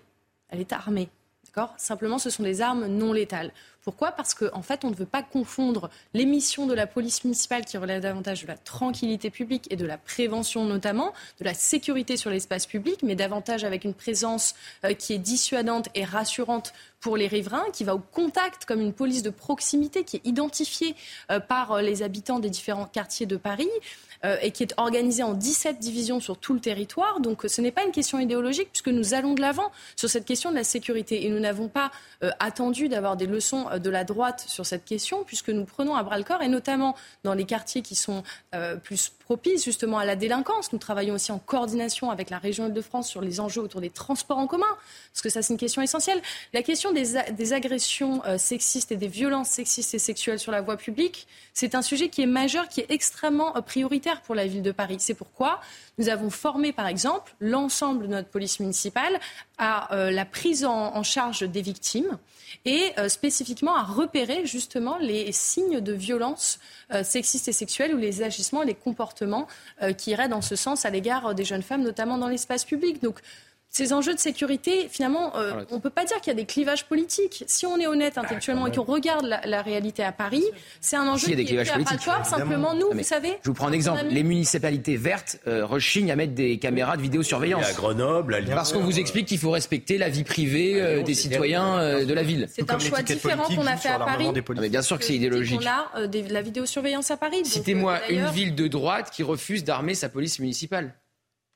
Elle est armée. D'accord? Simplement, ce sont des armes non létales. Pourquoi? Parce qu'en en fait, on ne veut pas confondre les missions de la police municipale qui relèvent davantage de la tranquillité publique et de la prévention notamment, de la sécurité sur l'espace public, mais davantage avec une présence euh, qui est dissuadante et rassurante pour les riverains, qui va au contact comme une police de proximité qui est identifiée euh, par euh, les habitants des différents quartiers de Paris. Et qui est organisée en 17 divisions sur tout le territoire. Donc ce n'est pas une question idéologique puisque nous allons de l'avant sur cette question de la sécurité. Et nous n'avons pas attendu d'avoir des leçons de la droite sur cette question puisque nous prenons à bras le corps et notamment dans les quartiers qui sont plus propices justement à la délinquance. Nous travaillons aussi en coordination avec la région Île-de-France sur les enjeux autour des transports en commun parce que ça c'est une question essentielle. La question des, agressions sexistes et des violences sexistes et sexuelles sur la voie publique, c'est un sujet qui est majeur, qui est extrêmement prioritaire pour la ville de Paris. C'est pourquoi nous avons formé, par exemple, l'ensemble de notre police municipale à euh, la prise en, charge des victimes et euh, spécifiquement à repérer justement les signes de violence euh, sexistes et sexuelles ou les agissements les comportements qui iraient dans ce sens à l'égard des jeunes femmes, notamment dans l'espace public. Ces enjeux de sécurité, finalement, euh, on ne peut pas dire qu'il y a des clivages politiques. Si on est honnête bah, intellectuellement et qu'on regarde la, réalité à Paris, c'est un enjeu qui est à Simplement, nous, vous savez... Je vous prends un exemple. Les municipalités vertes euh, rechignent à mettre des caméras de vidéosurveillance. à Grenoble, à Lyon. Parce qu'on vous explique qu'il faut respecter la vie privée euh, des citoyens de la ville. C'est un choix différent qu'on a fait à Paris. Ah, mais bien sûr que c'est idéologique. On a la vidéosurveillance à Paris. Citez-moi une ville de droite qui refuse d'armer sa police municipale.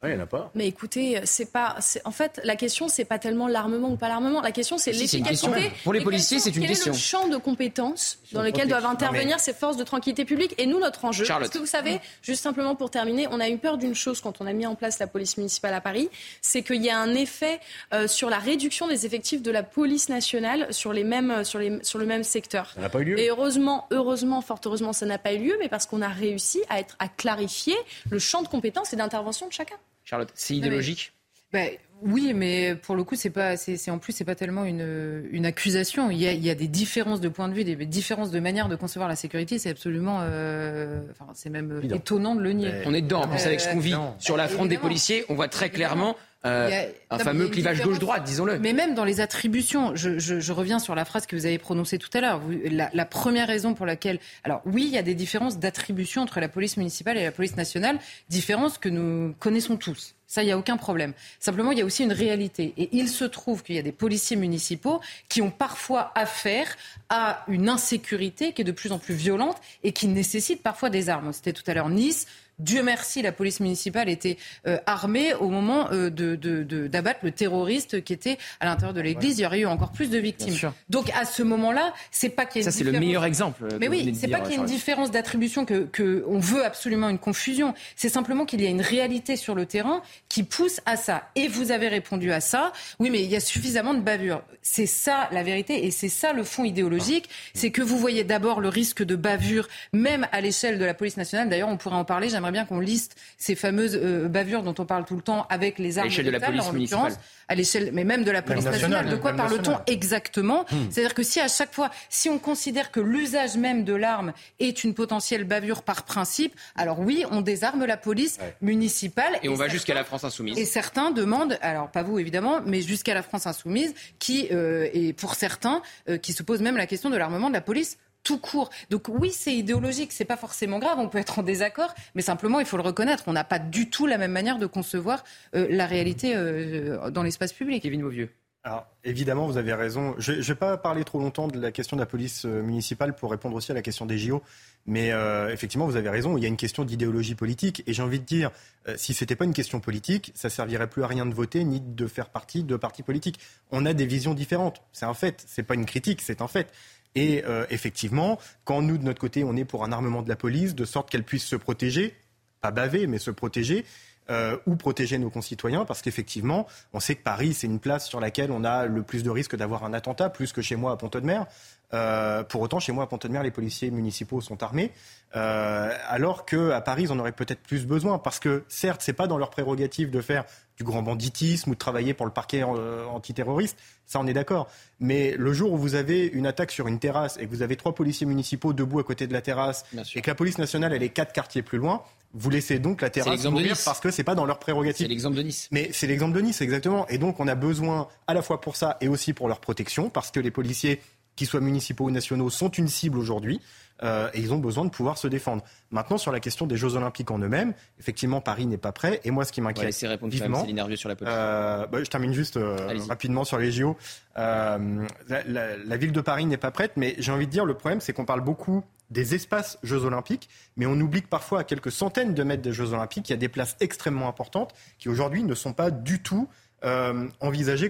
Ah, il n'y en a pas. Mais écoutez, c'est pas. En fait, la question, c'est pas tellement l'armement ou pas l'armement. La question, c'est l'efficacité. Pour les policiers, c'est une question. Quel est le champ de compétences dans lequel doivent intervenir ces forces de tranquillité publique Et nous, notre enjeu. Parce que vous savez, juste simplement pour terminer, on a eu peur d'une chose quand on a mis en place la police municipale à Paris, c'est qu'il y a un effet euh, sur la réduction des effectifs de la police nationale sur, les mêmes, sur, les, sur le même secteur. Ça n'a pas eu lieu. Et heureusement, heureusement, fort heureusement, ça n'a pas eu lieu, mais parce qu'on a réussi à, être, à clarifier le champ de compétences et d'intervention de chacun. Charlotte, c'est idéologique? bah, oui, mais pour le coup, c'est pas, c'est, en plus, c'est pas tellement une, une accusation. Il y, a, il y, a, des différences de point de vue, des différences de manière de concevoir la sécurité. C'est absolument, euh, enfin, c'est même étonnant de le nier. On est dedans. En plus, avec ce qu'on vit sur la fronte des policiers, on voit très clairement euh, un fameux clivage gauche-droite, disons-le. Mais même dans les attributions, je, je, je, reviens sur la phrase que vous avez prononcée tout à l'heure. La, la, première raison pour laquelle, alors oui, il y a des différences d'attribution entre la police municipale et la police nationale, différences que nous connaissons tous. Ça, il n'y a aucun problème. Simplement, il y a aussi une réalité. Et il se trouve qu'il y a des policiers municipaux qui ont parfois affaire à une insécurité qui est de plus en plus violente et qui nécessite parfois des armes. C'était tout à l'heure Nice. Dieu merci, la police municipale était euh, armée au moment euh, d'abattre le terroriste qui était à l'intérieur de l'église. Il y aurait eu encore plus de victimes. Donc à ce moment-là, c'est pas qu'il y ait Ça, c'est le meilleur exemple. Mais oui, c'est pas qu'il y ait une différence d'attribution, que, que on veut absolument une confusion. C'est simplement qu'il y a une réalité sur le terrain qui pousse à ça. Et vous avez répondu à ça. Oui, mais il y a suffisamment de bavures. C'est ça la vérité et c'est ça le fond idéologique. C'est que vous voyez d'abord le risque de bavure, même à l'échelle de la police nationale. D'ailleurs, on pourrait en parler j'aimerais bien qu'on liste ces fameuses euh, bavures dont on parle tout le temps avec les armes de la police municipale. À l'échelle, mais même de la police nationale. De quoi parle-t-on exactement hmm. C'est-à-dire que si à chaque fois, si on considère que l'usage même de l'arme est une potentielle bavure par principe, alors oui, on désarme la police municipale. Et, on va jusqu'à la France insoumise. Et certains demandent, alors pas vous évidemment, mais jusqu'à la France insoumise, qui euh, et pour certains, euh, qui se posent même la question de l'armement de la police tout court. Donc oui, c'est idéologique, c'est pas forcément grave, on peut être en désaccord, mais simplement il faut le reconnaître, on n'a pas du tout la même manière de concevoir euh, la réalité euh, dans l'espace public. Kevin Mauvieux. Alors, évidemment, vous avez raison. Je ne vais pas parler trop longtemps de la question de la police euh, municipale pour répondre aussi à la question des JO. Mais effectivement, vous avez raison, il y a une question d'idéologie politique. Et j'ai envie de dire, si ce n'était pas une question politique, ça servirait plus à rien de voter ni de faire partie de partis politiques. On a des visions différentes. C'est un fait. C'est pas une critique, c'est un fait. Et euh, effectivement, quand nous, de notre côté, on est pour un armement de la police, de sorte qu'elle puisse se protéger, pas baver, mais se protéger, euh, ou protéger nos concitoyens, parce qu'effectivement, on sait que Paris, c'est une place sur laquelle on a le plus de risques d'avoir un attentat, plus que chez moi à Pont de Mer. Euh, pour autant, chez moi à Pont de Mer, les policiers municipaux sont armés, euh, alors qu'à Paris, ils en auraient peut-être plus besoin, parce que certes, c'est pas dans leur prérogative de faire du grand banditisme ou de travailler pour le parquet euh, antiterroriste, ça on est d'accord. Mais le jour où vous avez une attaque sur une terrasse et que vous avez trois policiers municipaux debout à côté de la terrasse et que la police nationale elle est quatre quartiers plus loin, vous laissez donc la terrasse mourir parce que c'est pas dans leur prérogative. C'est l'exemple de Nice. Mais c'est l'exemple de Nice exactement. Et donc on a besoin à la fois pour ça et aussi pour leur protection parce que les policiers qu'ils soient municipaux ou nationaux, sont une cible aujourd'hui. Euh, et ils ont besoin de pouvoir se défendre. Maintenant, sur la question des Jeux Olympiques en eux-mêmes, effectivement, Paris n'est pas prêt. Et moi, ce qui m'inquiète vivement, sur la euh, bah, je termine juste euh, rapidement sur les JO. Euh, la, la, la, ville de Paris n'est pas prête, mais j'ai envie de dire, le problème, c'est qu'on parle beaucoup des espaces Jeux Olympiques, mais on oublie que parfois, à quelques centaines de mètres des Jeux Olympiques, il y a des places extrêmement importantes qui aujourd'hui ne sont pas du tout euh,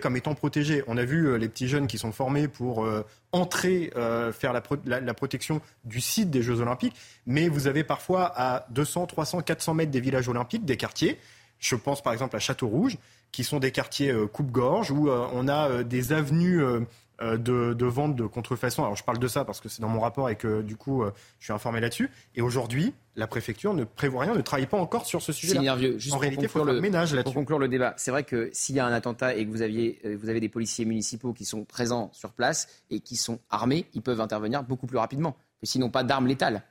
comme étant protégées. On a vu euh, les petits jeunes qui sont formés pour euh, entrer, euh, faire la, la, protection du site des Jeux Olympiques, mais vous avez parfois à 200, 300, 400 mètres des villages olympiques, des quartiers. Je pense par exemple à Château-Rouge, qui sont des quartiers coupe-gorge, où on a des avenues de, de, vente de contrefaçon. Alors je parle de ça parce que c'est dans mon rapport et que du coup euh, je suis informé là-dessus. Et aujourd'hui, la préfecture ne prévoit rien, ne travaille pas encore sur ce sujet-là. en réalité, il faut le ménage là-dessus. Pour conclure le débat, c'est vrai que s'il y a un attentat et que vous, aviez, euh, vous avez des policiers municipaux qui sont présents sur place et qui sont armés, ils peuvent intervenir beaucoup plus rapidement que s'ils n'ont pas d'armes létales.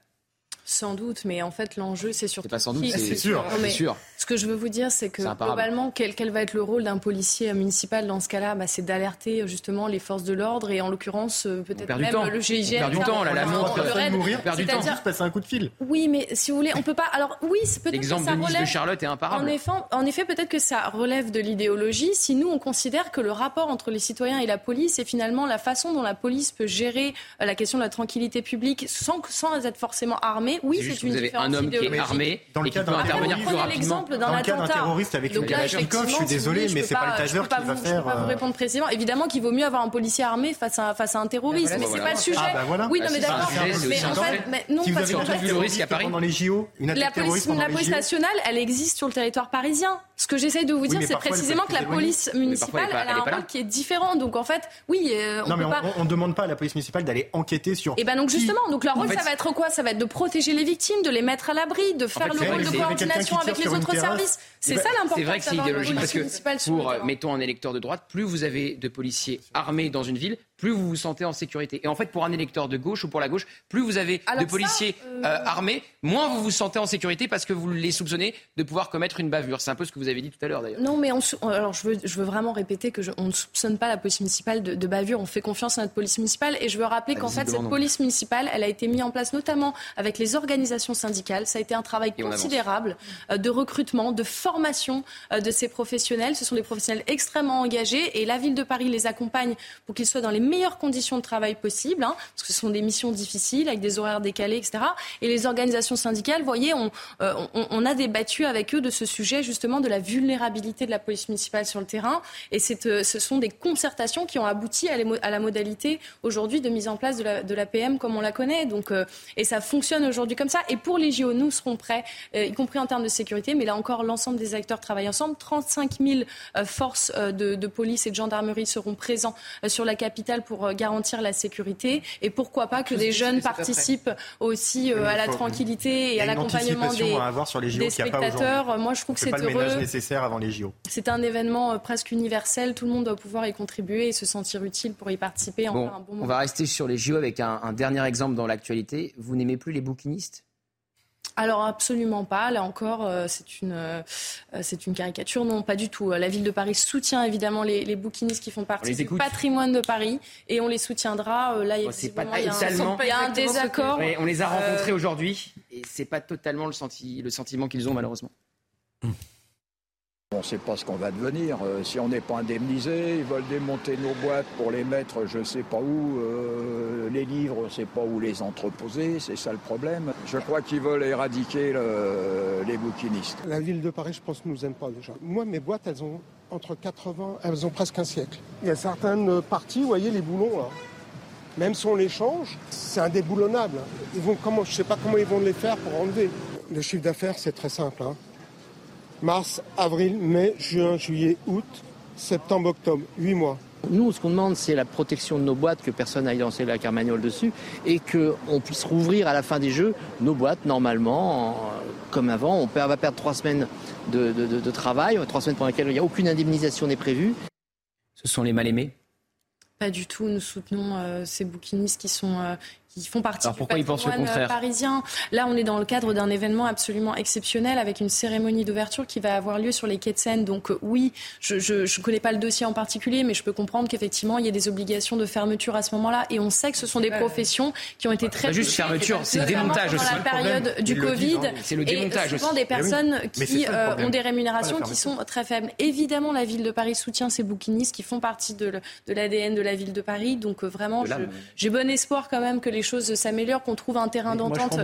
Sans doute, mais en fait, l'enjeu, c'est surtout. C'est pas sans doute, c'est sûr. Non, sûr. Ce que je veux vous dire, c'est que globalement, quel, quel, va être le rôle d'un policier municipal dans ce cas-là? Bah, C'est d'alerter justement les forces de l'ordre et en l'occurrence, peut-être même le GIGN. On perd du temps, là, la montre. On perd mourir, on perd du temps, juste passer un coup de fil. Oui, mais si vous voulez, on peut pas. Alors, oui, peut-être L'exemple de Nice de Charlotte est imparable. En effet, en effet peut-être que ça relève de l'idéologie. Si nous, on considère que le rapport entre les citoyens et la police est finalement la façon dont la police peut gérer la question de la tranquillité publique sans, sans être forcément armée, oui, c'est une différence un homme qui est armé dans le et qui peut intervenir plus rapidement. Dans, dans le cas d'un terroriste avec une Kalachnikov, je suis désolé, mais c'est pas le taser qui va faire. Je peux pas vous répondre précisément. Évidemment qu'il vaut mieux avoir un policier armé face à, face à un terroriste, mais c'est pas le sujet. Oui, non, mais d'accord. Mais en fait, non, parce qu'en fait, le risque à Paris pendant les JO, une attaque terroriste La police nationale, elle existe sur le territoire parisien. Ce que j'essaye de vous dire, c'est précisément que la police municipale, elle a un rôle qui est différent. Donc en fait, oui, mais on ne demande pas à la police municipale d'aller enquêter sur. Et ben donc justement, donc leur rôle, ça va être quoi Ça va être de protéger les victimes, de les mettre à l'abri, de faire le rôle de coordination avec les autres services. C'est ça l'important. C'est vrai que c'est idéologique parce que pour, mettons, un électeur de droite, plus vous avez de policiers armés dans une ville, plus vous vous sentez en sécurité. Et en fait, pour un électeur de gauche ou pour la gauche, plus vous avez Alors de policiers ça, euh... Euh, armés, moins vous vous sentez en sécurité parce que vous les soupçonnez de pouvoir commettre une bavure. C'est un peu ce que vous avez dit tout à l'heure d'ailleurs. Non, mais on, alors je veux, je veux vraiment répéter que je, on ne soupçonne pas la police municipale de, de, bavure. On fait confiance à notre police municipale et je veux rappeler qu'en fait cette non. police municipale, elle a été mise en place notamment avec les organisations syndicales. Ça a été un travail considérable euh, de recrutement, de formation de ces professionnels. Ce sont des professionnels extrêmement engagés et la ville de Paris les accompagne pour qu'ils soient dans les meilleures conditions de travail possibles, hein, parce que ce sont des missions difficiles avec des horaires décalés, etc. Et les organisations syndicales, vous voyez, on, euh, on, on, a débattu avec eux de ce sujet justement de la vulnérabilité de la police municipale sur le terrain. Et euh, ce sont des concertations qui ont abouti à, les, à la modalité aujourd'hui de mise en place de la, de la, PM comme on la connaît. Donc, euh, et ça fonctionne aujourd'hui comme ça. Et pour les JO, nous serons prêts, euh, y compris en termes de sécurité, mais là encore, l'ensemble des acteurs travaillent ensemble. 35 000 forces de, de, police et de gendarmerie seront présents sur la capitale pour garantir la sécurité. Et pourquoi pas que des jeunes participent aussi euh, à la tranquillité et à l'accompagnement des, des spectateurs. Moi, je trouve que c'est heureux. nécessaire avant les JO. C'est un événement euh, presque universel. Tout le monde doit pouvoir y contribuer et se sentir utile pour y participer. Bon, un bon on va rester sur les JO avec un, un dernier exemple dans l'actualité. Vous n'aimez plus les bouquinistes? Alors absolument pas. Là encore, euh, c'est une, euh, c'est une caricature. Non, pas du tout. La ville de Paris soutient évidemment les, les bouquinistes qui font partie du patrimoine de Paris et on les soutiendra. Euh, là, bon, c'est pas il y a un, il y a un désaccord. Ouais, on les a rencontrés euh... aujourd'hui et c'est pas totalement le, senti, le sentiment qu'ils ont malheureusement. Hum. On ne sait pas ce qu'on va devenir. Euh, si on n'est pas indemnisé, ils veulent démonter nos boîtes pour les mettre je ne sais pas où. Euh, les livres, on ne sait pas où les entreposer. C'est ça le problème. Je crois qu'ils veulent éradiquer le, les bouquinistes. La ville de Paris, je pense, ne nous aime pas déjà. Moi, mes boîtes, elles ont entre 80, elles ont presque un siècle. Il y a certaines parties, vous voyez les boulons là. Même si on les change, c'est indéboulonnable. Ils vont, comment, je ne sais pas comment ils vont les faire pour enlever. Le chiffre d'affaires, c'est très simple. Hein mars, avril, mai, juin, juillet, août, septembre, octobre, huit mois. Nous, ce qu'on demande, c'est la protection de nos boîtes, que personne n'aille danser la carmagnole dessus, et qu'on puisse rouvrir à la fin des jeux nos boîtes normalement, comme avant. On va perdre trois semaines de, de, de, de travail, trois semaines pendant lesquelles il n'y a aucune indemnisation n'est prévue. Ce sont les mal-aimés? Pas du tout. Nous soutenons euh, ces bouquinistes qui sont, euh, qui font partie Alors, pourquoi du ils pensent le parisien. Là, on est dans le cadre d'un événement absolument exceptionnel avec une cérémonie d'ouverture qui va avoir lieu sur les quais de Seine. Donc euh, oui, je ne connais pas le dossier en particulier, mais je peux comprendre qu'effectivement, il y a des obligations de fermeture à ce moment-là. Et on sait que ce sont des professions qui ont été très Pas juste fermeture, c'est démontage aussi. la période du Covid. C'est le démontage et souvent aussi. des oui. personnes c'est qui euh, ont des rémunérations qui sont très faibles. Évidemment, la ville de Paris soutient ces bouquinistes qui font partie de, l'ADN de la ville de Paris. Donc euh, vraiment, j'ai bon espoir quand même que les choses s'améliorent, qu'on trouve un terrain je d'entente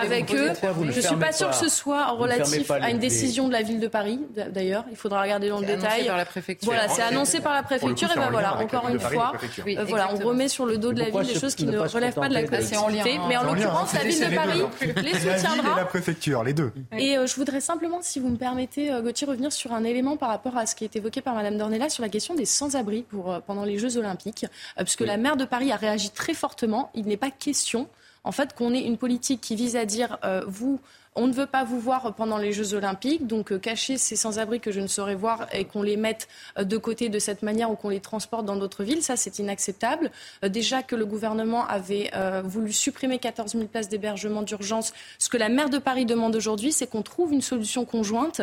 avec eux. vous ne Je suis pas sûre que ce soit relatif à les- une les- décision de la ville de Paris. D'ailleurs, il faudra regarder dans le C'est annoncé détail. par la préfecture. Voilà, c'est annoncé par la préfecture. et en ben voilà, encore une fois, euh, voilà, on remet sur le dos de la ville des se- choses qui ne relèvent pas de la collectivité. C'est en lien, Mais en l'occurrence, la ville de les Paris hein. les La ville et soutiendra. la préfecture, les deux. Et euh, je voudrais simplement, si vous me permettez, euh, Gauthier, revenir sur un élément par rapport à ce qui est évoqué par Madame Dornella sur la question des sans-abri pour, pendant les Jeux Olympiques, puisque la maire de Paris a réagi très fortement. Il n'est pas question, en fait, qu'on ait une politique qui vise à dire euh, vous. On ne veut pas vous voir pendant les Jeux Olympiques, donc euh, cacher ces sans-abri que je ne saurais voir et qu'on les mette euh, de côté de cette manière ou qu'on les transporte dans d'autres villes, ça c'est inacceptable. Euh, déjà que le gouvernement avait voulu supprimer 14 000 places d'hébergement d'urgence, ce que la maire de Paris demande aujourd'hui, c'est qu'on trouve une solution conjointe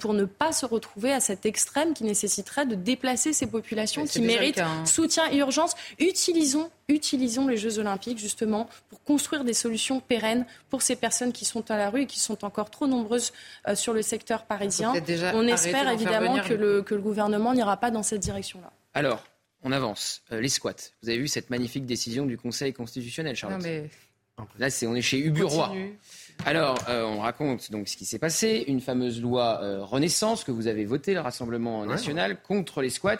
pour ne pas se retrouver à cet extrême qui nécessiterait de déplacer ces populations qui méritent cas, hein. soutien et urgence. Utilisons, utilisons les Jeux Olympiques justement pour construire des solutions pérennes pour ces personnes qui sont à la rue et qui sont encore trop nombreuses euh, sur le secteur parisien. On espère évidemment que le- que le gouvernement n'ira pas dans cette direction-là. Alors, on avance. Euh, les squats. Vous avez vu cette magnifique décision du Conseil constitutionnel, Charlotte Non, mais Là, c'est on est chez Ubu Roi. continue. Alors, euh, on raconte donc ce qui s'est passé. Une fameuse loi euh, Renaissance que vous avez votée, le Rassemblement national, contre les squats,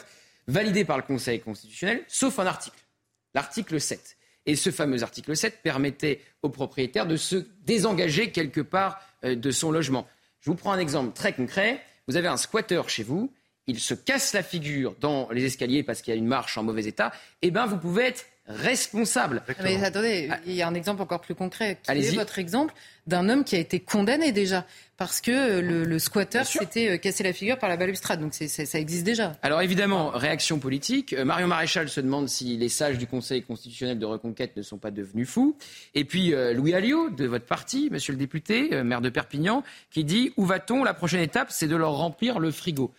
validée par le Conseil constitutionnel, sauf un article, l'article 7. Et ce fameux article 7 permettait aux propriétaires de se désengager quelque part euh, de son logement. Je vous prends un exemple très concret. Vous avez un squatteur chez vous, il se casse la figure dans les escaliers parce qu'il y a une marche en mauvais état. Eh bien, vous pouvez être responsable. Mais attendez, il y a un exemple encore plus concret. Qui est Allez-y. votre exemple d'un homme qui a été condamné déjà parce que euh, le, le squatteur s'était euh, cassé la figure par la balustrade. Donc c'est- c'est- ça existe déjà. Alors évidemment, réaction politique. Euh, Marion Maréchal se demande si les sages du Conseil constitutionnel de reconquête ne sont pas devenus fous. Et puis euh, Louis Alliot, de votre parti, monsieur le député, euh, maire de Perpignan, qui dit Où va-t-on? La prochaine étape, c'est de leur remplir le frigo.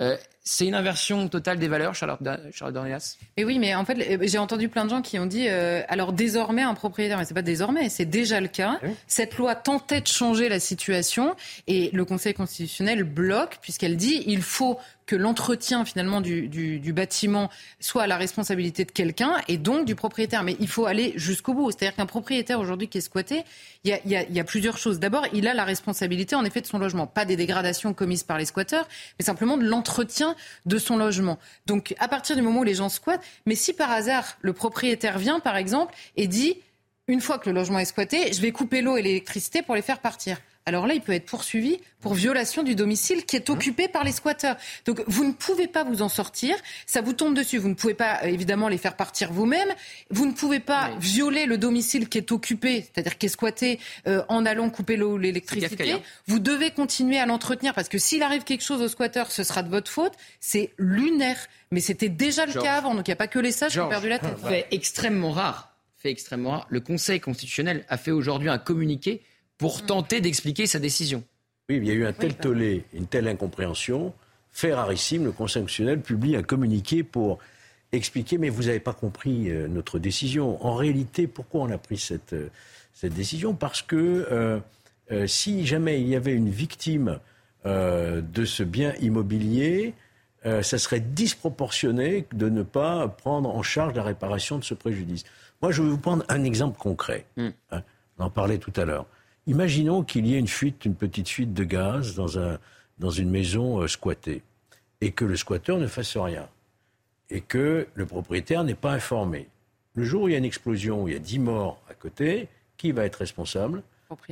Euh, c'est une inversion totale des valeurs, Charlotte, Dornelas Mais oui, mais en fait, euh, j'ai entendu plein de gens qui ont dit euh, alors désormais un propriétaire, mais c'est pas désormais, c'est déjà le cas. Cette loi tentait de changer la situation et le Conseil constitutionnel bloque puisqu'elle dit il faut que l'entretien finalement du, du, du bâtiment soit à la responsabilité de quelqu'un et donc du propriétaire. Mais il faut aller jusqu'au bout. C'est-à-dire qu'un propriétaire aujourd'hui qui est squatté, il y a, y a plusieurs choses. D'abord, il a la responsabilité en effet de son logement, pas des dégradations commises par les squatteurs, mais simplement de l'entretien de son logement. Donc à partir du moment où les gens squattent, mais si par hasard le propriétaire vient par exemple et dit une fois que le logement est squatté, je vais couper l'eau et l'électricité pour les faire partir. Alors là, il peut être poursuivi pour violation du domicile qui est occupé par les squatteurs. Donc vous ne pouvez pas vous en sortir, ça vous tombe dessus. Vous ne pouvez pas euh, évidemment les faire partir vous-même. Vous ne pouvez pas violer le domicile qui est occupé, c'est-à-dire qui est squatté, euh, en allant couper l'eau ou l'électricité. Vous devez continuer à l'entretenir parce que s'il arrive quelque chose au squatteur, ce sera de votre faute. C'est lunaire. Mais c'était déjà le cas avant, donc il n'y a pas que les sages qui ont perdu la tête. Fait extrêmement rare. Fait extrêmement rare. Le Conseil constitutionnel a fait aujourd'hui un communiqué pour tenter d'expliquer sa décision. Oui, il y a eu un tel tollé, une telle incompréhension. Fait rarissime, le Conseil constitutionnel publie un communiqué pour expliquer, mais vous n'avez pas compris euh, notre décision. En réalité, pourquoi on a pris cette, euh, cette décision? Parce que euh, euh, si jamais il y avait une victime euh, de ce bien immobilier, euh, ça serait disproportionné de ne pas prendre en charge la réparation de ce préjudice. Moi, je vais vous prendre un exemple concret. Hein, on en parlait tout à l'heure. Imaginons qu'il y ait une fuite, une petite fuite de gaz dans, un, dans une maison euh, squattée et que le squatteur ne fasse rien et que le propriétaire n'est pas informé. Le jour où il y a une explosion, où il y a 10 morts à côté, qui va être responsable?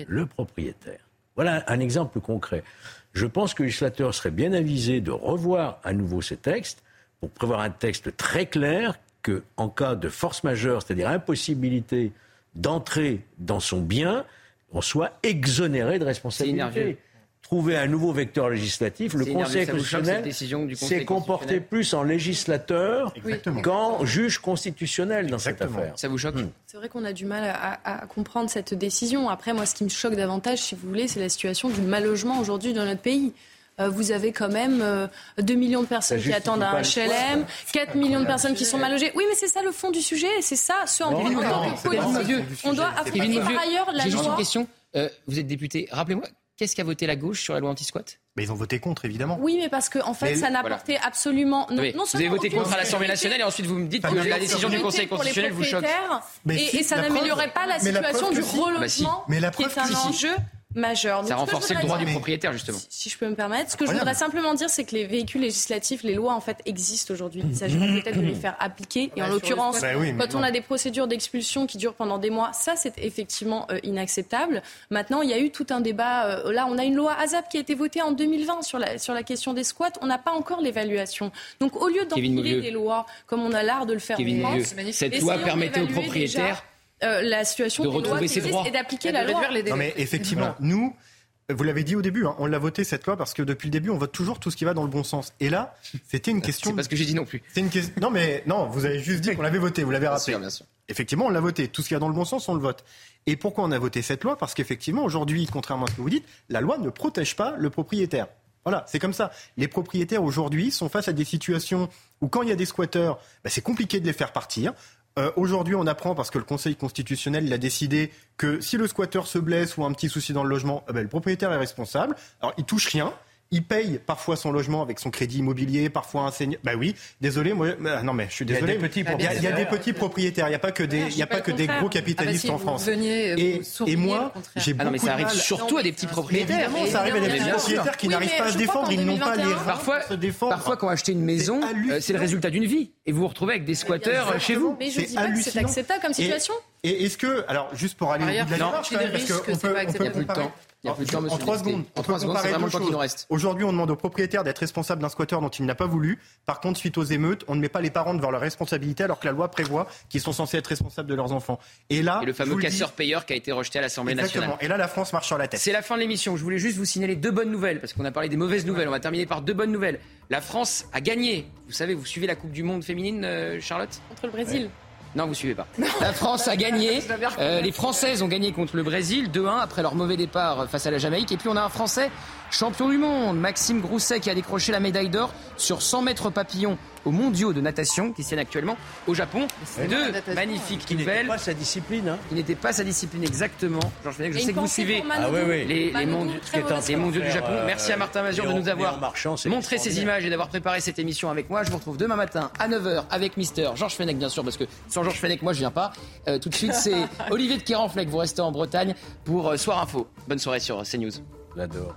Le propriétaire. Voilà un exemple concret. Je pense que le législateur serait bien avisé de revoir à nouveau ces textes pour prévoir un texte très clair que, en cas de force majeure, c'est-à-dire impossibilité d'entrer dans son bien, on soit exonéré de responsabilité. trouver un nouveau vecteur législatif. Le Conseil constitutionnel s'est comporté plus en législateur qu'en juge constitutionnel dans cette affaire. Ça vous choque C'est vrai qu'on a du mal à, à comprendre cette décision. Après, moi, ce qui me choque davantage, si vous voulez, c'est la situation du mal logement aujourd'hui dans notre pays. Euh, vous avez quand même euh, 2 millions de personnes qui attendent un HLM, 4 millions de personnes qui sont mal logées. Oui, mais c'est ça le fond du sujet, et c'est ça ce en Non, tant que politique, on doit affronter par ailleurs la J'ai juste une loi. question. Euh, vous êtes député. Rappelez-moi, qu'est-ce qu'a voté la gauche sur la loi anti-squat? Mais ils ont voté contre, évidemment. Oui, mais parce que en fait, Mais ça n'a voilà. apporté absolument. Non, Oui, non Vous avez voté contre à l'Assemblée nationale et ensuite vous me dites que la décision du Conseil constitutionnel vous choque. Mais et, si, et ça preuve- pas la situation du relogement, si. Mais la qui preuve est un si. enjeu majeur. Donc, Ça renforçait le droit dire- du propriétaire, justement. si je peux me permettre. Ce que je voudrais simplement dire, c'est que les véhicules législatifs, les lois, en fait, existent aujourd'hui. Il s'agirait peut-être de les faire appliquer. Et en l'occurrence. Bah oui, mais quand on a des procédures d'expulsion qui durent pendant des mois, ça, c'est effectivement euh, inacceptable. Maintenant, il y a eu tout un débat. euh, là, on a une loi ASAP qui a été votée en 2020 sur la, sur la question des squats. On n'a pas encore l'évaluation. Donc, au lieu d'empiler des lois, comme on a l'art de le faire Kevin en France, cette loi permettait aux propriétaires déjà, euh, la situation de des retrouver qui ses existent droits. et d'appliquer Et de la loi. réduire les. Non mais effectivement, nous, vous l'avez dit au début, hein, on l'a voté cette loi parce que depuis le début, on vote toujours tout ce qui va dans le bon sens. Et là, c'était une question. C'est pas ce que j'ai dit non plus. C'est une question. Non mais non, vous avez juste dit qu'on l'avait voté, vous l'avez Bien rappelé. sûr, bien sûr. Effectivement, on l'a voté. Tout ce qui va dans le bon sens, on le vote. Et pourquoi on a voté cette loi? Parce qu'effectivement, aujourd'hui, contrairement à ce que vous dites, la loi ne protège pas le propriétaire. Voilà, c'est comme ça. Les propriétaires aujourd'hui sont face à des situations où quand il y a des squatteurs, bah, c'est compliqué de les faire partir. Euh, aujourd'hui, on apprend parce que le Conseil constitutionnel il a décidé que si le squatteur se blesse ou a un petit souci dans le logement, eh ben, le propriétaire est responsable. Alors, il touche rien. Il paye parfois son logement avec son crédit immobilier, parfois un seigneur. Bah oui, désolé, moi, bah, non mais je suis Il y a désolé. des petits Il y a- il y a, propriétaires. des petits propriétaires. Il n'y a pas que des, il y a pas que des gros Ah bah capitalistes si, en vous France. veniez, vous Et, moi, j'ai Ah non, mais beaucoup ça de arrive mal. surtout à des petits Mais propriétaires. évidemment, ça arrive à des petits propriétaires qui Oui, n'arrivent pas à se défendre, ils n'ont pas les 2021, reins Parfois, pour se défendre. parfois, quand acheter une maison, C'est euh, le résultat d'une vie. Et vous vous retrouvez avec des squatteurs euh, chez vous. Mais je C'est dis pas que c'est acceptable comme situation. Et est-ce que, alors juste pour aller au bout de la il y a démarche, parce risques, qu'on c'est peut, pas on peut acceptable. comparer. Il y a plus de temps, en trois secondes, En on trois peut secondes, c'est vraiment le deux temps qui nous reste. Aujourd'hui, on demande au propriétaire d'être responsable d'un squatteur dont il n'a pas voulu. Par contre, suite aux émeutes, on ne met pas les parents devant leur responsabilité alors que la loi prévoit qu'ils sont censés être responsables de leurs enfants. Et là, Et le fameux casseur-payeur qui a été rejeté à l'Assemblée Exactement. nationale. Et là, la France marche sur la tête. C'est la fin de l'émission. Je voulais juste vous signaler deux bonnes nouvelles, parce qu'on a parlé des mauvaises nouvelles. On va terminer par deux bonnes nouvelles. La France a gagné. Vous savez, vous suivez la Coupe du Monde féminine, euh, Charlotte? Contre le Brésil. Non, vous suivez pas. La France a gagné. Euh, les Françaises ont gagné contre le Brésil 2-1 après leur mauvais départ face à la Jamaïque. Et puis on a un Français champion du monde, Maxime Grousset, qui a décroché la médaille d'or sur 100 mètres papillon aux mondiaux de natation qui se tiennent actuellement au Japon. c'est Deux natation, magnifiques Qui n'était nouvelles. pas sa discipline. Hein. Qui n'était pas sa discipline exactement. Georges Fenech, je sais que vous suivez. Ah oui, oui. les, mondiaux- les du Japon. euh, Merci à Martin Mazur de nous avoir Marchand, montré ces images et d'avoir préparé cette émission avec moi. Je vous retrouve demain matin à 9h avec Mister Georges Fenech, bien sûr, parce que sans Georges Fenech, moi, je viens pas. Euh, tout de suite, c'est Olivier de Kéranfleck. Vous restez en Bretagne pour euh, Soir Info. Bonne soirée sur CNews. J'adore.